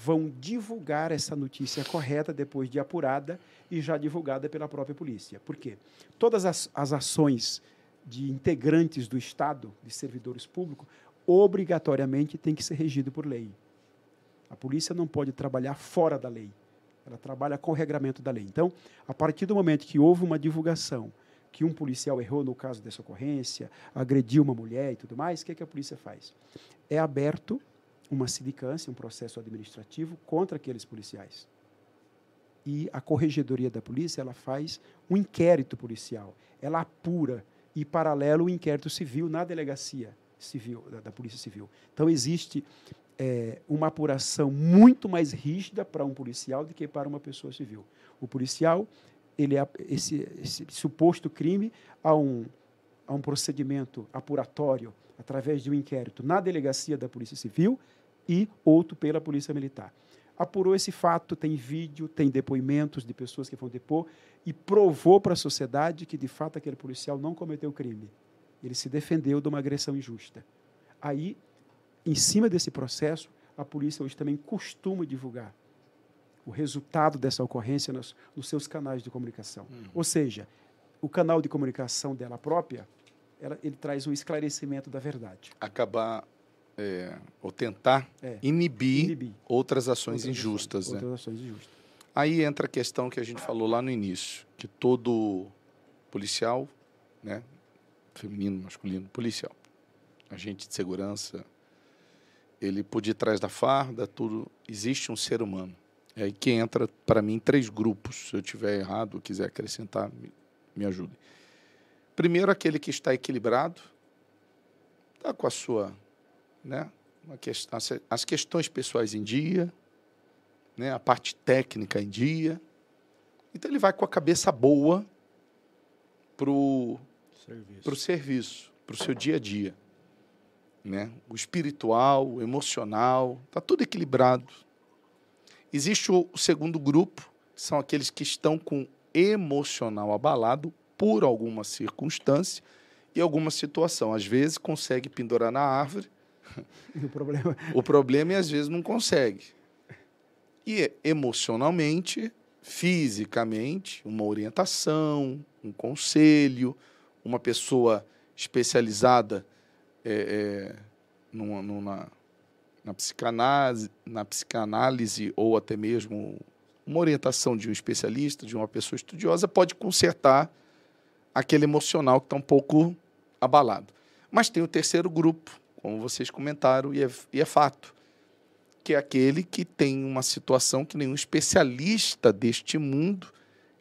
vão divulgar essa notícia correta depois de apurada e já divulgada pela própria polícia. Por quê? Todas as, as ações de integrantes do Estado, de servidores públicos, obrigatoriamente têm que ser regido por lei. A polícia não pode trabalhar fora da lei. Ela trabalha com o regramento da lei. Então, a partir do momento que houve uma divulgação que um policial errou no caso dessa ocorrência, agrediu uma mulher e tudo mais, o que, é que a polícia faz? É aberto uma sindicância, um processo administrativo contra aqueles policiais. E a corregedoria da polícia ela faz um inquérito policial. Ela apura e paralelo o inquérito civil na delegacia civil da, da polícia civil. Então existe é, uma apuração muito mais rígida para um policial do que para uma pessoa civil. O policial ele é, esse, esse suposto crime a um, a um procedimento apuratório através de um inquérito na delegacia da Polícia Civil e outro pela Polícia Militar. Apurou esse fato, tem vídeo, tem depoimentos de pessoas que vão depor e provou para a sociedade que, de fato, aquele policial não cometeu crime. Ele se defendeu de uma agressão injusta. Aí, em cima desse processo, a polícia hoje também costuma divulgar o resultado dessa ocorrência nos, nos seus canais de comunicação. Uhum. Ou seja, o canal de comunicação dela própria, ela, ele traz um esclarecimento da verdade. Acabar é, ou tentar é. inibir, inibir, outras ações outras injustas. Ações, né? Outras ações injustas. Aí entra a questão que a gente falou lá no início, que todo policial, né, feminino, masculino, policial, agente de segurança, ele por detrás da farda, tudo, existe um ser humano. É aí que entra, para mim, três grupos. Se eu tiver errado ou quiser acrescentar, me, me ajude. Primeiro, aquele que está equilibrado, está com a sua, né, questão, as questões pessoais em dia, né, a parte técnica em dia. Então ele vai com a cabeça boa para o serviço, serviço para o seu dia a dia. Né? O espiritual, o emocional, está tudo equilibrado. Existe o, o segundo grupo, que são aqueles que estão com emocional abalado por alguma circunstância e alguma situação. Às vezes consegue pendurar na árvore. *laughs* o problema, o problema é às vezes não consegue. E emocionalmente, fisicamente, uma orientação, um conselho, uma pessoa especializada é, é, numa, numa, na, psicanálise, na psicanálise ou até mesmo uma orientação de um especialista, de uma pessoa estudiosa, pode consertar aquele emocional que está um pouco abalado. Mas tem o terceiro grupo, como vocês comentaram, e é, e é fato que é aquele que tem uma situação que nenhum especialista deste mundo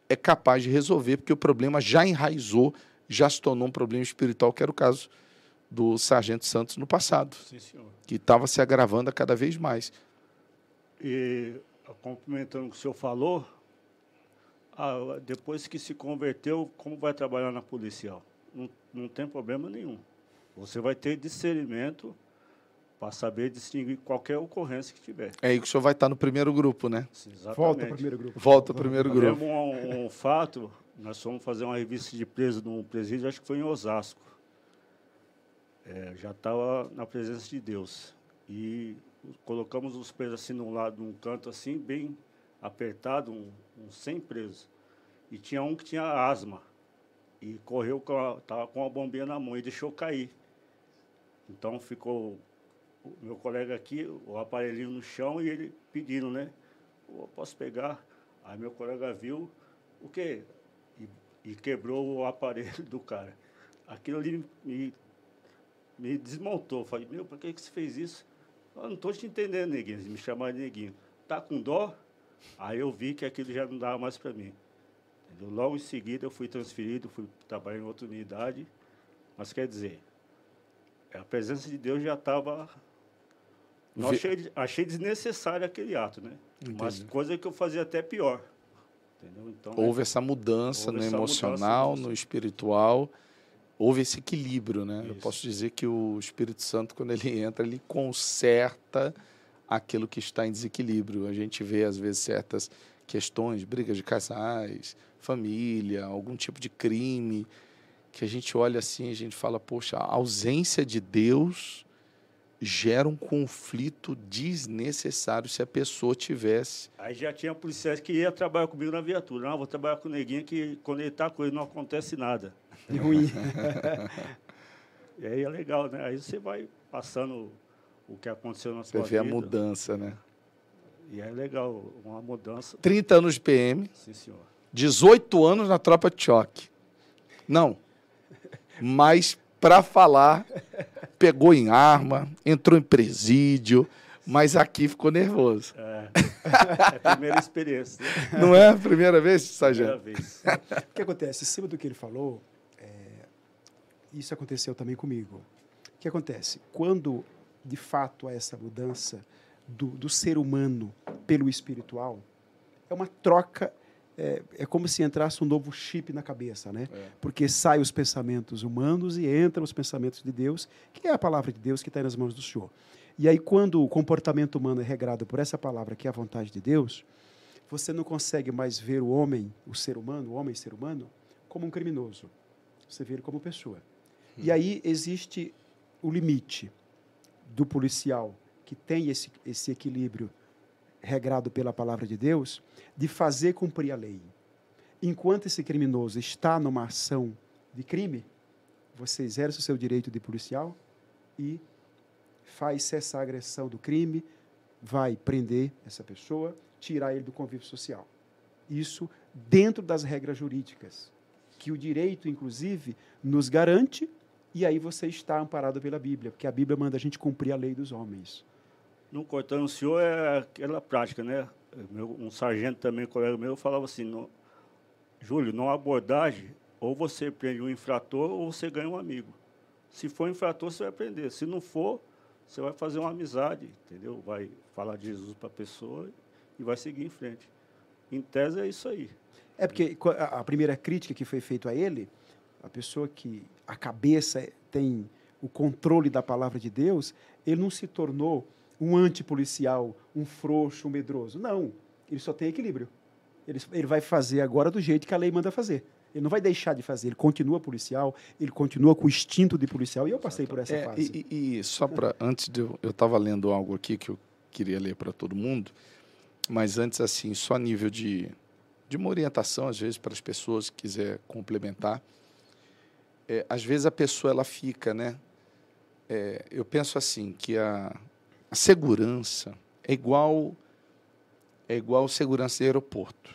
é capaz de resolver, porque o problema já enraizou, já se tornou um problema espiritual, que era o caso do Sargento Santos no passado, Sim, que estava se agravando cada vez mais. E, complementando o que o senhor falou, ah, depois que se converteu, como vai trabalhar na policial? Não, não tem problema nenhum. Você vai ter discernimento para saber distinguir qualquer ocorrência que tiver. É aí que o senhor vai estar no primeiro grupo, né? Exatamente. Volta ao primeiro grupo. Volta ao primeiro grupo. Um, um fato, nós fomos fazer uma revista de preso num presídio, acho que foi em Osasco. É, já estava na presença de Deus. E colocamos os presos assim num lado, num canto assim, bem apertado, uns um, 100 presos. E tinha um que tinha asma. E correu, com estava com a bombinha na mão e deixou cair. Então ficou o meu colega aqui, o aparelhinho no chão e ele pedindo, né? Oh, posso pegar? Aí meu colega viu, o quê? E, e quebrou o aparelho do cara. Aquilo ali me, me desmontou. Falei, meu, por que, que você fez isso? Eu não estou te entendendo, neguinho. Me chamar de neguinho. Tá com dó? Aí eu vi que aquilo já não dava mais para mim. Entendeu? Logo em seguida eu fui transferido, fui trabalhar em outra unidade. Mas quer dizer, a presença de Deus já estava não achei, achei desnecessário aquele ato, né? Entendi. Mas coisa que eu fazia até pior. Entendeu? Então, houve é, essa mudança houve no essa emocional, mudança, no espiritual, houve esse equilíbrio, né? Isso. Eu posso dizer que o Espírito Santo, quando ele *laughs* entra, ele conserta aquilo que está em desequilíbrio. A gente vê, às vezes, certas questões, brigas de casais, família, algum tipo de crime, que a gente olha assim e a gente fala, poxa, a ausência de Deus gera um conflito desnecessário se a pessoa tivesse. Aí já tinha policiais que ia trabalhar comigo na viatura. Não, vou trabalhar com o neguinho que quando ele está com ele não acontece nada. *laughs* Ruim. *laughs* e aí é legal, né? Aí você vai passando o que aconteceu na sua você vida. Você vê a mudança, né? E é legal, uma mudança. 30 anos de PM. Sim, senhor. 18 anos na tropa de choque. Não. Mas para falar, pegou em arma, entrou em presídio, mas aqui ficou nervoso. É, é a primeira experiência. Né? Não é a primeira vez, Sargento? Primeira vez. O que acontece? Em cima do que ele falou, é, isso aconteceu também comigo. O que acontece? Quando, de fato, há essa mudança do, do ser humano pelo espiritual, é uma troca é, é como se entrasse um novo chip na cabeça, né? É. Porque saem os pensamentos humanos e entram os pensamentos de Deus, que é a palavra de Deus que está nas mãos do Senhor. E aí, quando o comportamento humano é regrado por essa palavra, que é a vontade de Deus, você não consegue mais ver o homem, o ser humano, o homem ser humano, como um criminoso. Você vê ele como pessoa. Hum. E aí existe o limite do policial que tem esse, esse equilíbrio regrado pela palavra de Deus, de fazer cumprir a lei. Enquanto esse criminoso está numa ação de crime, você exerce o seu direito de policial e faz cessar a agressão do crime, vai prender essa pessoa, tirar ele do convívio social. Isso dentro das regras jurídicas, que o direito, inclusive, nos garante, e aí você está amparado pela Bíblia, porque a Bíblia manda a gente cumprir a lei dos homens. Não cortando o senhor é aquela prática, né? Meu, um sargento também, colega meu, falava assim, no, Júlio, numa abordagem, ou você prende um infrator ou você ganha um amigo. Se for infrator, você vai prender. Se não for, você vai fazer uma amizade, entendeu? Vai falar de Jesus para a pessoa e vai seguir em frente. Em tese é isso aí. É porque a primeira crítica que foi feita a ele, a pessoa que a cabeça tem o controle da palavra de Deus, ele não se tornou um antipolicial, um frouxo, um medroso. Não, ele só tem equilíbrio. Ele, ele vai fazer agora do jeito que a lei manda fazer. Ele não vai deixar de fazer, ele continua policial, ele continua com o instinto de policial, e eu passei por essa é, fase. E, e só para, antes de eu estava lendo algo aqui que eu queria ler para todo mundo, mas antes, assim, só a nível de, de uma orientação, às vezes, para as pessoas que quiser complementar. É, às vezes a pessoa ela fica, né? É, eu penso assim, que a, a segurança é igual é igual segurança de aeroporto.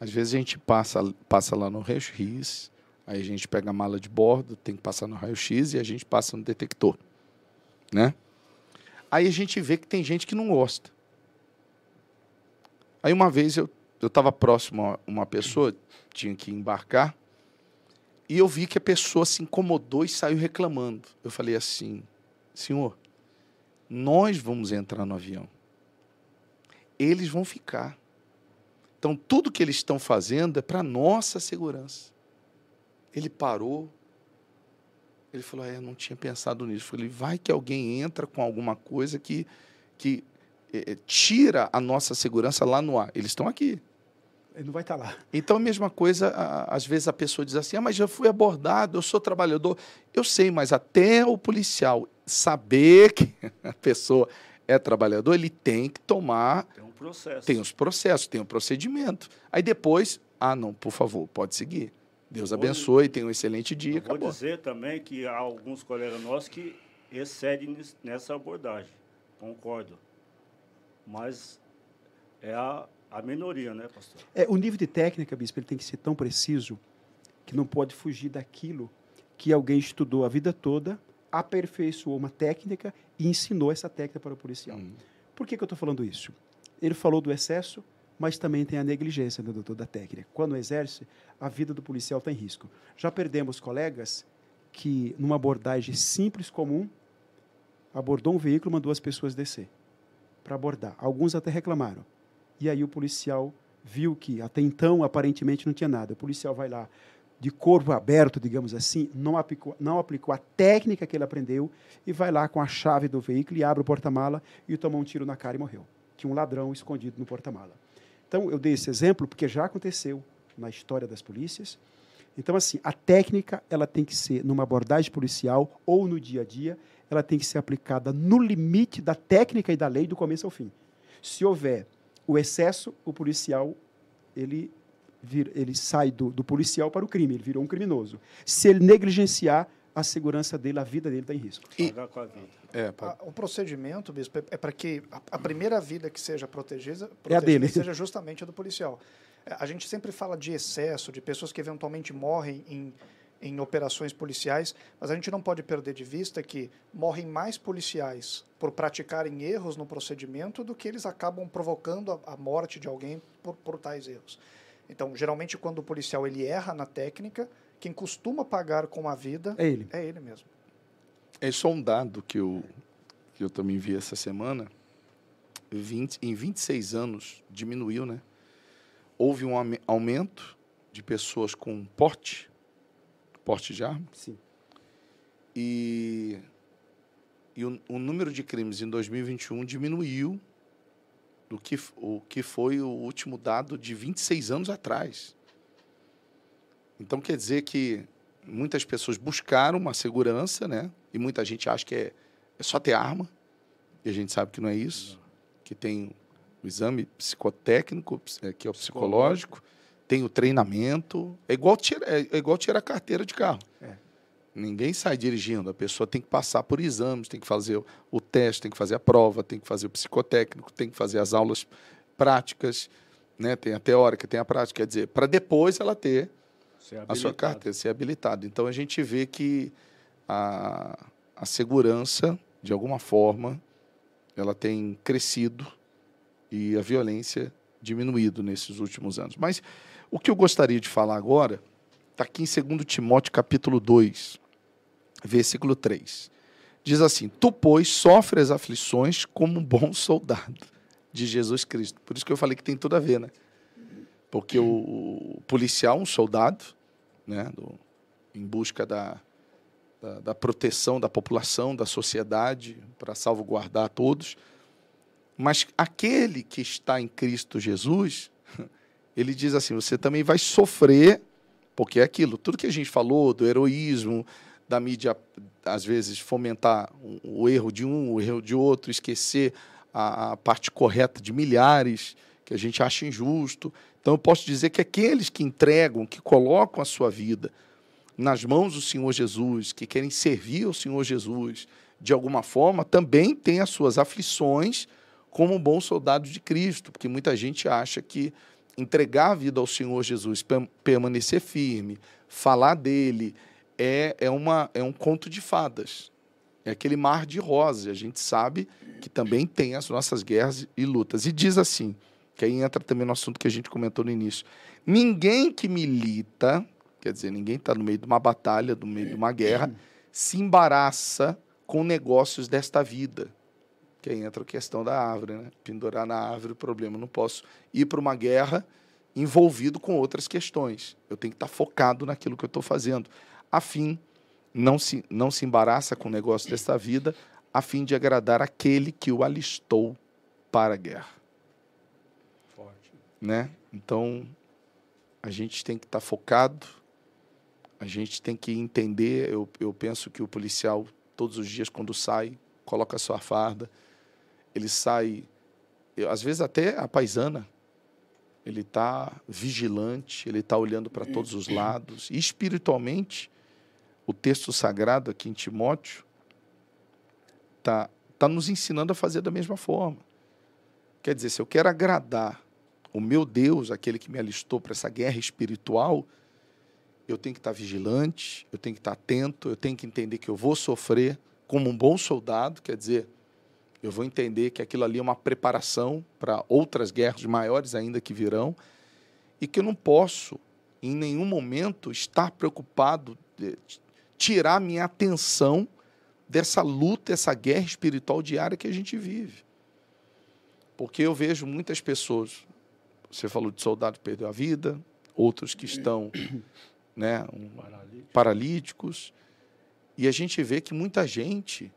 Às vezes a gente passa, passa lá no raio-x, aí a gente pega a mala de bordo, tem que passar no raio-x e a gente passa no detector, né? Aí a gente vê que tem gente que não gosta. Aí uma vez eu eu estava próximo a uma pessoa, tinha que embarcar, e eu vi que a pessoa se incomodou e saiu reclamando. Eu falei assim, senhor, nós vamos entrar no avião. Eles vão ficar. Então, tudo que eles estão fazendo é para nossa segurança. Ele parou. Ele falou: é, não tinha pensado nisso. Eu falei: vai que alguém entra com alguma coisa que, que é, tira a nossa segurança lá no ar. Eles estão aqui. Ele não vai estar tá lá. Então, a mesma coisa, às vezes a pessoa diz assim: ah, mas já fui abordado, eu sou trabalhador. Eu sei, mas até o policial saber que a pessoa é trabalhador, ele tem que tomar. Tem um processo. Tem os processos, tem um procedimento. Aí depois, ah, não, por favor, pode seguir. Deus abençoe, tenha um excelente dia. Eu vou acabou. dizer também que há alguns colegas nossos que excedem nessa abordagem. Concordo. Mas é a, a minoria, né, pastor? É, o nível de técnica, bispo, ele tem que ser tão preciso que não pode fugir daquilo que alguém estudou a vida toda aperfeiçoou uma técnica e ensinou essa técnica para o policial. Uhum. Por que, que eu estou falando isso? Ele falou do excesso, mas também tem a negligência, né, doutor, da técnica. Quando exerce, a vida do policial está em risco. Já perdemos colegas que, numa abordagem simples, comum, abordou um veículo e mandou as pessoas descer para abordar. Alguns até reclamaram. E aí o policial viu que até então aparentemente não tinha nada. O policial vai lá, de corpo aberto, digamos assim, não aplicou, não aplicou a técnica que ele aprendeu e vai lá com a chave do veículo e abre o porta-mala e tomou um tiro na cara e morreu. Tinha um ladrão escondido no porta-mala. Então, eu dei esse exemplo porque já aconteceu na história das polícias. Então, assim, a técnica ela tem que ser, numa abordagem policial ou no dia a dia, ela tem que ser aplicada no limite da técnica e da lei do começo ao fim. Se houver o excesso, o policial ele vir, ele sai do, do policial para o crime, ele virou um criminoso. Se ele negligenciar, a segurança dele, a vida dele está em risco. E, é, pra... o procedimento, bispo, é, é para que a, a, primeira vida que seja protegida, protegida é a dele. seja justamente a do policial. É, a gente sempre fala de excesso, de pessoas que eventualmente morrem em, em operações policiais, mas a gente não pode perder de vista que morrem mais policiais por praticarem erros no procedimento do que eles acabam provocando a, a morte de alguém por, por tais erros. Então, geralmente, quando o policial ele erra na técnica, quem costuma pagar com a vida é ele. É ele mesmo. É só um dado que eu, que eu também vi essa semana. 20, em 26 anos, diminuiu, né? houve um aumento de pessoas com porte, porte de arma. Sim. E, e o, o número de crimes em 2021 diminuiu do que o que foi o último dado de 26 anos atrás. Então quer dizer que muitas pessoas buscaram uma segurança, né? E muita gente acha que é, é só ter arma. E a gente sabe que não é isso. Não. Que tem o exame psicotécnico, é, que é o psicológico, tem o treinamento. É igual, tira, é, é igual tirar a carteira de carro. É. Ninguém sai dirigindo, a pessoa tem que passar por exames, tem que fazer o teste, tem que fazer a prova, tem que fazer o psicotécnico, tem que fazer as aulas práticas, né? tem a teórica, tem a prática, quer dizer, para depois ela ter a sua carteira, ser habilitado. Então a gente vê que a, a segurança, de alguma forma, ela tem crescido e a violência diminuído nesses últimos anos. Mas o que eu gostaria de falar agora está aqui em 2 Timóteo capítulo 2, versículo 3. Diz assim: Tu, pois, sofres aflições como um bom soldado de Jesus Cristo. Por isso que eu falei que tem tudo a ver, né? Porque o, o policial, um soldado, né, do, em busca da, da, da, proteção da população, da sociedade, para salvaguardar todos. Mas aquele que está em Cristo Jesus, *laughs* ele diz assim: você também vai sofrer, porque é aquilo, tudo que a gente falou do heroísmo, da mídia, às vezes, fomentar o erro de um, o erro de outro, esquecer a, a parte correta de milhares, que a gente acha injusto. Então, eu posso dizer que aqueles que entregam, que colocam a sua vida nas mãos do Senhor Jesus, que querem servir ao Senhor Jesus de alguma forma, também têm as suas aflições como um bom soldado de Cristo, porque muita gente acha que entregar a vida ao Senhor Jesus, permanecer firme, falar dele, é, é, uma, é um conto de fadas. É aquele mar de rosas. A gente sabe que também tem as nossas guerras e lutas. E diz assim, que aí entra também no assunto que a gente comentou no início. Ninguém que milita, quer dizer, ninguém está no meio de uma batalha, no meio de uma guerra, se embaraça com negócios desta vida que aí entra a questão da árvore, né? Pendurar na árvore o problema. Eu não posso ir para uma guerra envolvido com outras questões. Eu tenho que estar focado naquilo que eu estou fazendo, a fim não se não se embaraça com o negócio desta vida, a fim de agradar aquele que o alistou para a guerra. Forte. Né? Então, a gente tem que estar focado, a gente tem que entender. Eu, eu penso que o policial, todos os dias, quando sai, coloca a sua farda, ele sai, às vezes até a paisana, ele está vigilante, ele está olhando para todos os lados. E espiritualmente, o texto sagrado aqui em Timóteo está tá nos ensinando a fazer da mesma forma. Quer dizer, se eu quero agradar o meu Deus, aquele que me alistou para essa guerra espiritual, eu tenho que estar tá vigilante, eu tenho que estar tá atento, eu tenho que entender que eu vou sofrer como um bom soldado, quer dizer, eu vou entender que aquilo ali é uma preparação para outras guerras maiores ainda que virão e que eu não posso, em nenhum momento, estar preocupado de tirar minha atenção dessa luta, essa guerra espiritual diária que a gente vive. Porque eu vejo muitas pessoas, você falou de soldado que perdeu a vida, outros que estão né, um, paralíticos, e a gente vê que muita gente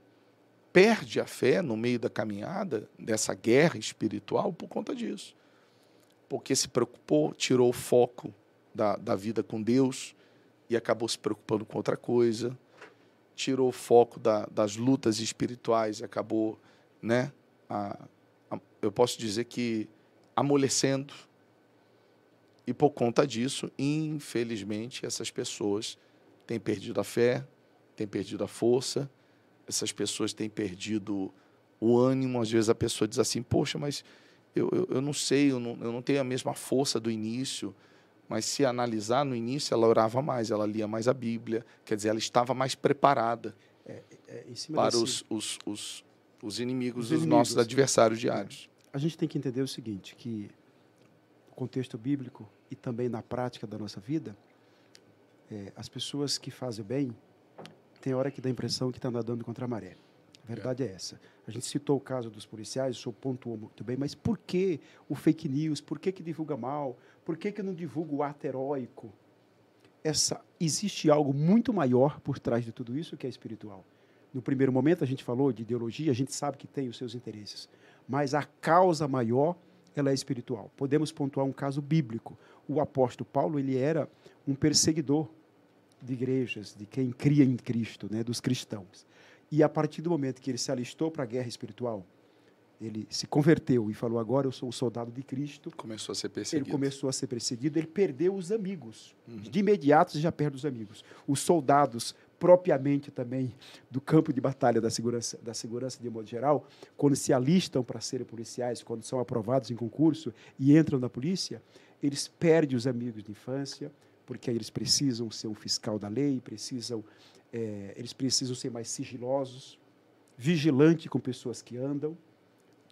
perde a fé no meio da caminhada, dessa guerra espiritual, por conta disso. Porque se preocupou, tirou o foco da, da vida com Deus e acabou se preocupando com outra coisa, tirou o foco da, das lutas espirituais e acabou, né, a, a, eu posso dizer que amolecendo. E por conta disso, infelizmente, essas pessoas têm perdido a fé, têm perdido a força, essas pessoas têm perdido o ânimo. Às vezes a pessoa diz assim: Poxa, mas eu, eu, eu não sei, eu não, eu não tenho a mesma força do início. Mas se analisar, no início ela orava mais, ela lia mais a Bíblia, quer dizer, ela estava mais preparada é, é, para os, os, os, os, inimigos, os, os inimigos, nossos adversários diários. A gente tem que entender o seguinte, que no contexto bíblico e também na prática da nossa vida, é, as pessoas que fazem bem, tem hora que dá a impressão que está nadando contra a maré. A verdade é. é essa. A gente citou o caso dos policiais, o senhor pontuou muito bem, mas por que o fake news? Por que, que divulga mal? Por que, que não divulgo o ato heróico? Essa, existe algo muito maior por trás de tudo isso que é espiritual. No primeiro momento a gente falou de ideologia, a gente sabe que tem os seus interesses, mas a causa maior ela é espiritual. Podemos pontuar um caso bíblico. O apóstolo Paulo ele era um perseguidor de igrejas, de quem cria em Cristo, né, dos cristãos. E a partir do momento que ele se alistou para a guerra espiritual, ele se converteu e falou: Agora eu sou um soldado de Cristo. Começou a ser perseguido. Ele começou a ser perseguido, ele perdeu os amigos. Uhum. De imediato já perde os amigos. Os soldados, propriamente também do campo de batalha da segurança, da segurança de modo geral, quando se alistam para serem policiais, quando são aprovados em concurso e entram na polícia, eles perdem os amigos de infância, porque eles precisam ser um fiscal da lei, precisam, é, eles precisam ser mais sigilosos, vigilante com pessoas que andam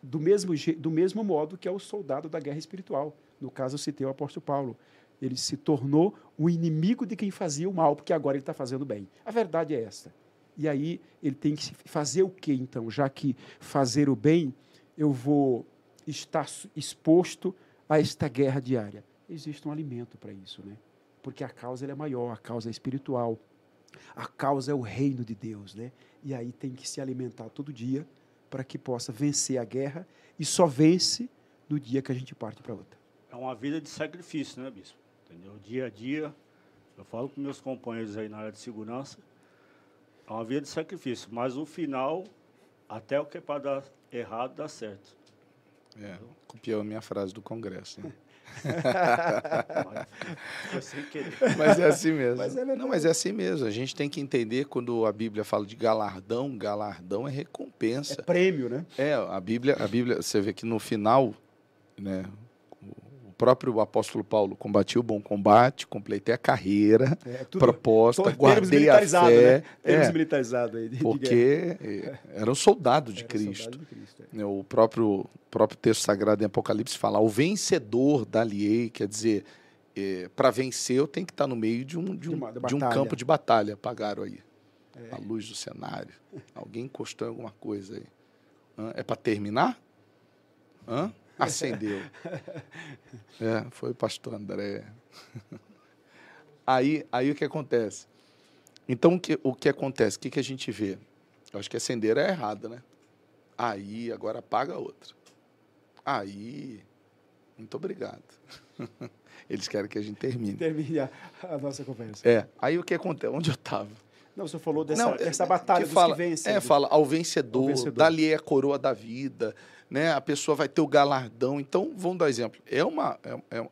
do mesmo, do mesmo modo que é o soldado da guerra espiritual. No caso, eu citei o apóstolo Paulo. Ele se tornou o inimigo de quem fazia o mal, porque agora ele está fazendo bem. A verdade é esta. E aí ele tem que fazer o quê, então? Já que fazer o bem, eu vou estar exposto a esta guerra diária. Existe um alimento para isso, né? Porque a causa é maior, a causa é espiritual. A causa é o reino de Deus, né? E aí tem que se alimentar todo dia para que possa vencer a guerra e só vence no dia que a gente parte para outra. É uma vida de sacrifício, né, bispo? Entendeu? Dia a dia, eu falo com meus companheiros aí na área de segurança, é uma vida de sacrifício, mas no final, até o que é para dar errado, dá certo. É, copiou a minha frase do Congresso. Né? *laughs* *laughs* Mas é assim mesmo. Mas é não, mas é assim mesmo. A gente tem que entender quando a Bíblia fala de galardão, galardão é recompensa. É prêmio, né? É, a Bíblia, a Bíblia, você vê que no final, né, próprio apóstolo Paulo combatiu o bom combate, completei a carreira é, tudo, proposta, guardei a fé. Né? Termos é, militarizado aí. De, porque de era um soldado de era Cristo. Soldado de Cristo é. O próprio, próprio texto sagrado em Apocalipse fala, o vencedor da liei, quer dizer, é, para vencer eu tenho que estar no meio de um, de um, de, de um campo de batalha, apagaram aí. É. A luz do cenário. Alguém encostou em alguma coisa aí. Hã? É para terminar? Hã? Acendeu. *laughs* É, foi o pastor André. *laughs* Aí, aí o que acontece? Então, o que, o que acontece? O que, que a gente vê? Eu acho que acender é errado, né? Aí, agora apaga outra. Aí, muito obrigado. *laughs* Eles querem que a gente termine. Termine a, a nossa conversa. É. Aí o que acontece? Onde eu estava? Não, você falou dessa, Não, dessa batalha que fala, que. É, fala ao vencedor, ao vencedor, dali é a coroa da vida, né? a pessoa vai ter o galardão. Então, vamos dar exemplo. É uma, é, é,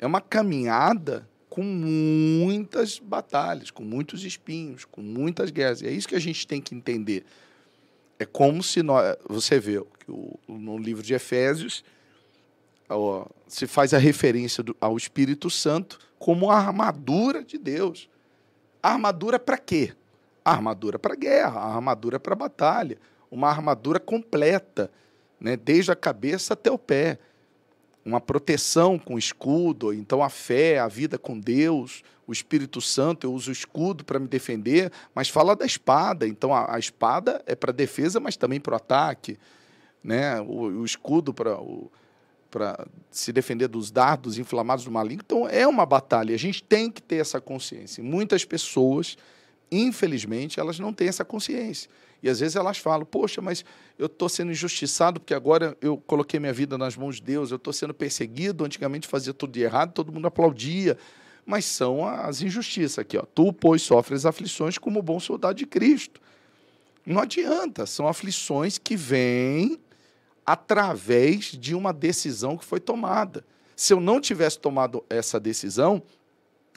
é uma caminhada com muitas batalhas, com muitos espinhos, com muitas guerras. E é isso que a gente tem que entender. É como se nós. Você vê que o, no livro de Efésios ó, se faz a referência do, ao Espírito Santo como a armadura de Deus. A armadura para quê? A armadura para guerra, a armadura para batalha, uma armadura completa né, desde a cabeça até o pé. Uma proteção com escudo, então a fé, a vida com Deus, o Espírito Santo, eu uso o escudo para me defender, mas fala da espada, então a, a espada é para defesa, mas também para o ataque, né? o, o escudo para para se defender dos dardos inflamados do maligno. Então é uma batalha, a gente tem que ter essa consciência. muitas pessoas, infelizmente, elas não têm essa consciência. E às vezes elas falam: Poxa, mas eu estou sendo injustiçado porque agora eu coloquei minha vida nas mãos de Deus, eu estou sendo perseguido. Antigamente fazia tudo de errado, todo mundo aplaudia. Mas são as injustiças aqui. Ó. Tu, pois, sofres aflições como bom soldado de Cristo. Não adianta, são aflições que vêm através de uma decisão que foi tomada. Se eu não tivesse tomado essa decisão,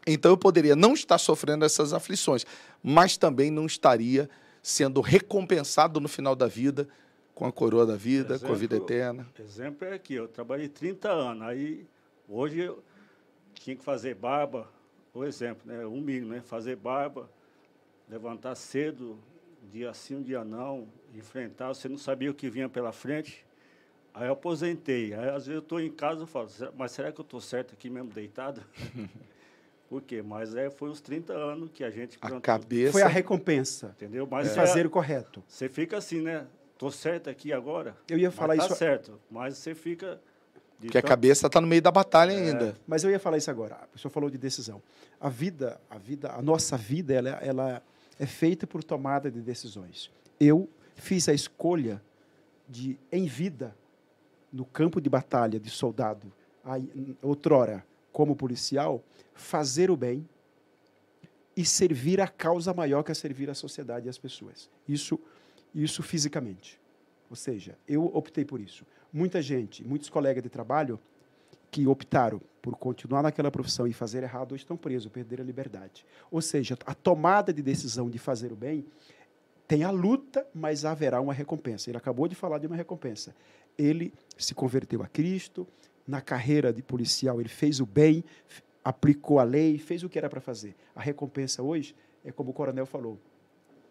então eu poderia não estar sofrendo essas aflições, mas também não estaria sendo recompensado no final da vida com a coroa da vida, exemplo, com a vida eterna. Exemplo é aqui, eu trabalhei 30 anos, aí hoje eu tinha que fazer barba, por exemplo, né, um mínimo, né, fazer barba, levantar cedo, dia sim, um dia não, enfrentar, você não sabia o que vinha pela frente. Aí eu aposentei. Aí às vezes eu estou em casa e falo, mas será que eu estou certo aqui mesmo deitado? *laughs* Por quê? Mas é, foi os 30 anos que a gente... A cabeça... Foi a recompensa. Entendeu? Mas é. fazer o correto. Você fica assim, né? Tô certo aqui agora. Eu ia falar mas tá isso. Tá certo. Mas você fica Porque a cabeça está no meio da batalha é, ainda. Mas eu ia falar isso agora. A pessoa falou de decisão. A vida, a vida, a nossa vida, ela, ela é feita por tomada de decisões. Eu fiz a escolha de, em vida, no campo de batalha de soldado, outrora como policial, fazer o bem e servir a causa maior que é servir a sociedade e as pessoas. Isso, isso fisicamente. Ou seja, eu optei por isso. Muita gente, muitos colegas de trabalho que optaram por continuar naquela profissão e fazer errado hoje estão presos, perderam a liberdade. Ou seja, a tomada de decisão de fazer o bem tem a luta, mas haverá uma recompensa. Ele acabou de falar de uma recompensa. Ele se converteu a Cristo, na carreira de policial ele fez o bem, aplicou a lei, fez o que era para fazer. A recompensa hoje é como o coronel falou: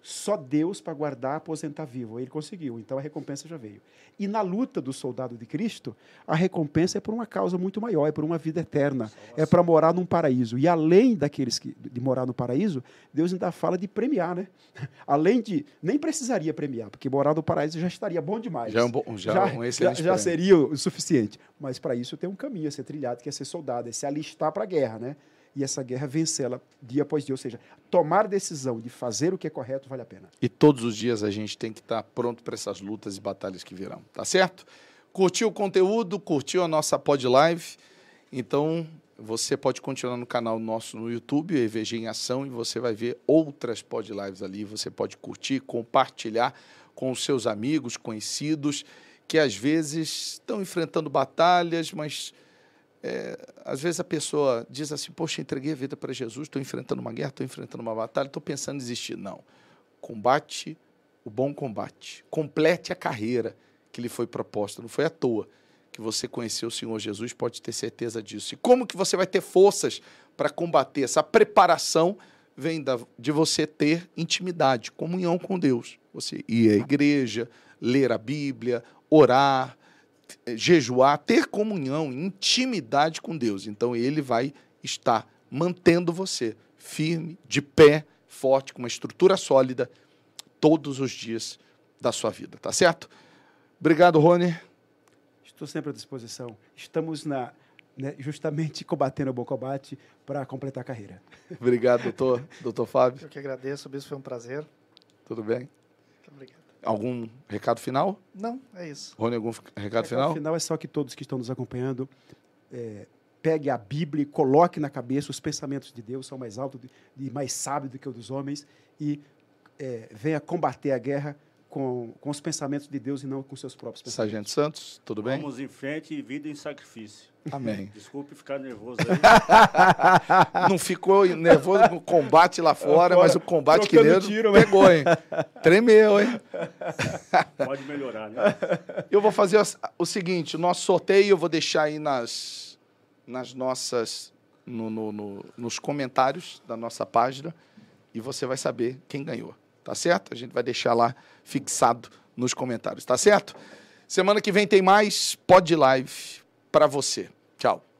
só Deus para guardar, aposentar vivo. Ele conseguiu, então a recompensa já veio. E na luta do soldado de Cristo, a recompensa é por uma causa muito maior, é por uma vida eterna, é para morar num paraíso. E além daqueles que de morar no paraíso, Deus ainda fala de premiar, né? *laughs* Além de nem precisaria premiar, porque morar no paraíso já estaria bom demais. Já é um, bom, já, já, um já, já seria o suficiente. Mas para isso tem um caminho a ser trilhado, que é ser soldado, é se alistar para a guerra, né? E essa guerra vencê-la dia após dia. Ou seja, tomar decisão de fazer o que é correto vale a pena. E todos os dias a gente tem que estar pronto para essas lutas e batalhas que virão. Tá certo? Curtiu o conteúdo, curtiu a nossa pod live? Então você pode continuar no canal nosso no YouTube, EVG em Ação, e você vai ver outras pod lives ali. Você pode curtir, compartilhar com os seus amigos, conhecidos, que às vezes estão enfrentando batalhas, mas é, às vezes a pessoa diz assim: Poxa, entreguei a vida para Jesus, estou enfrentando uma guerra, estou enfrentando uma batalha, estou pensando em desistir. Não. Combate o bom combate. Complete a carreira que lhe foi proposta. Não foi à toa que você conheceu o Senhor Jesus, pode ter certeza disso. E como que você vai ter forças para combater? Essa preparação vem da, de você ter intimidade, comunhão com Deus. Você ir à igreja, ler a Bíblia, orar, jejuar, ter comunhão, intimidade com Deus. Então ele vai estar mantendo você firme, de pé, forte, com uma estrutura sólida todos os dias da sua vida, tá certo? Obrigado, Rony. Estou sempre à disposição. Estamos na né, justamente combatendo o bom combate para completar a carreira. Obrigado, doutor, doutor Fábio. Eu que agradeço, bispo, foi um prazer. Tudo bem? Muito obrigado. Algum recado final? Não, é isso. Rony, algum recado, recado final? O final é só que todos que estão nos acompanhando é, pegue a Bíblia e coloque na cabeça os pensamentos de Deus são mais altos e mais sábios do que os dos homens e é, venha combater a guerra com, com os pensamentos de Deus e não com seus próprios pensamentos. Sargento Santos, tudo bem? Vamos em frente e vida em sacrifício. Amém. *laughs* Desculpe ficar nervoso aí. *laughs* Não ficou nervoso com o combate lá fora, mas o combate que dentro tiro, pegou, hein? Tremeu, hein? *laughs* Pode melhorar, né? Eu vou fazer o seguinte, o nosso sorteio eu vou deixar aí nas, nas nossas, no, no, no, nos comentários da nossa página e você vai saber quem ganhou tá certo? A gente vai deixar lá fixado nos comentários, tá certo? Semana que vem tem mais Pod Live para você. Tchau.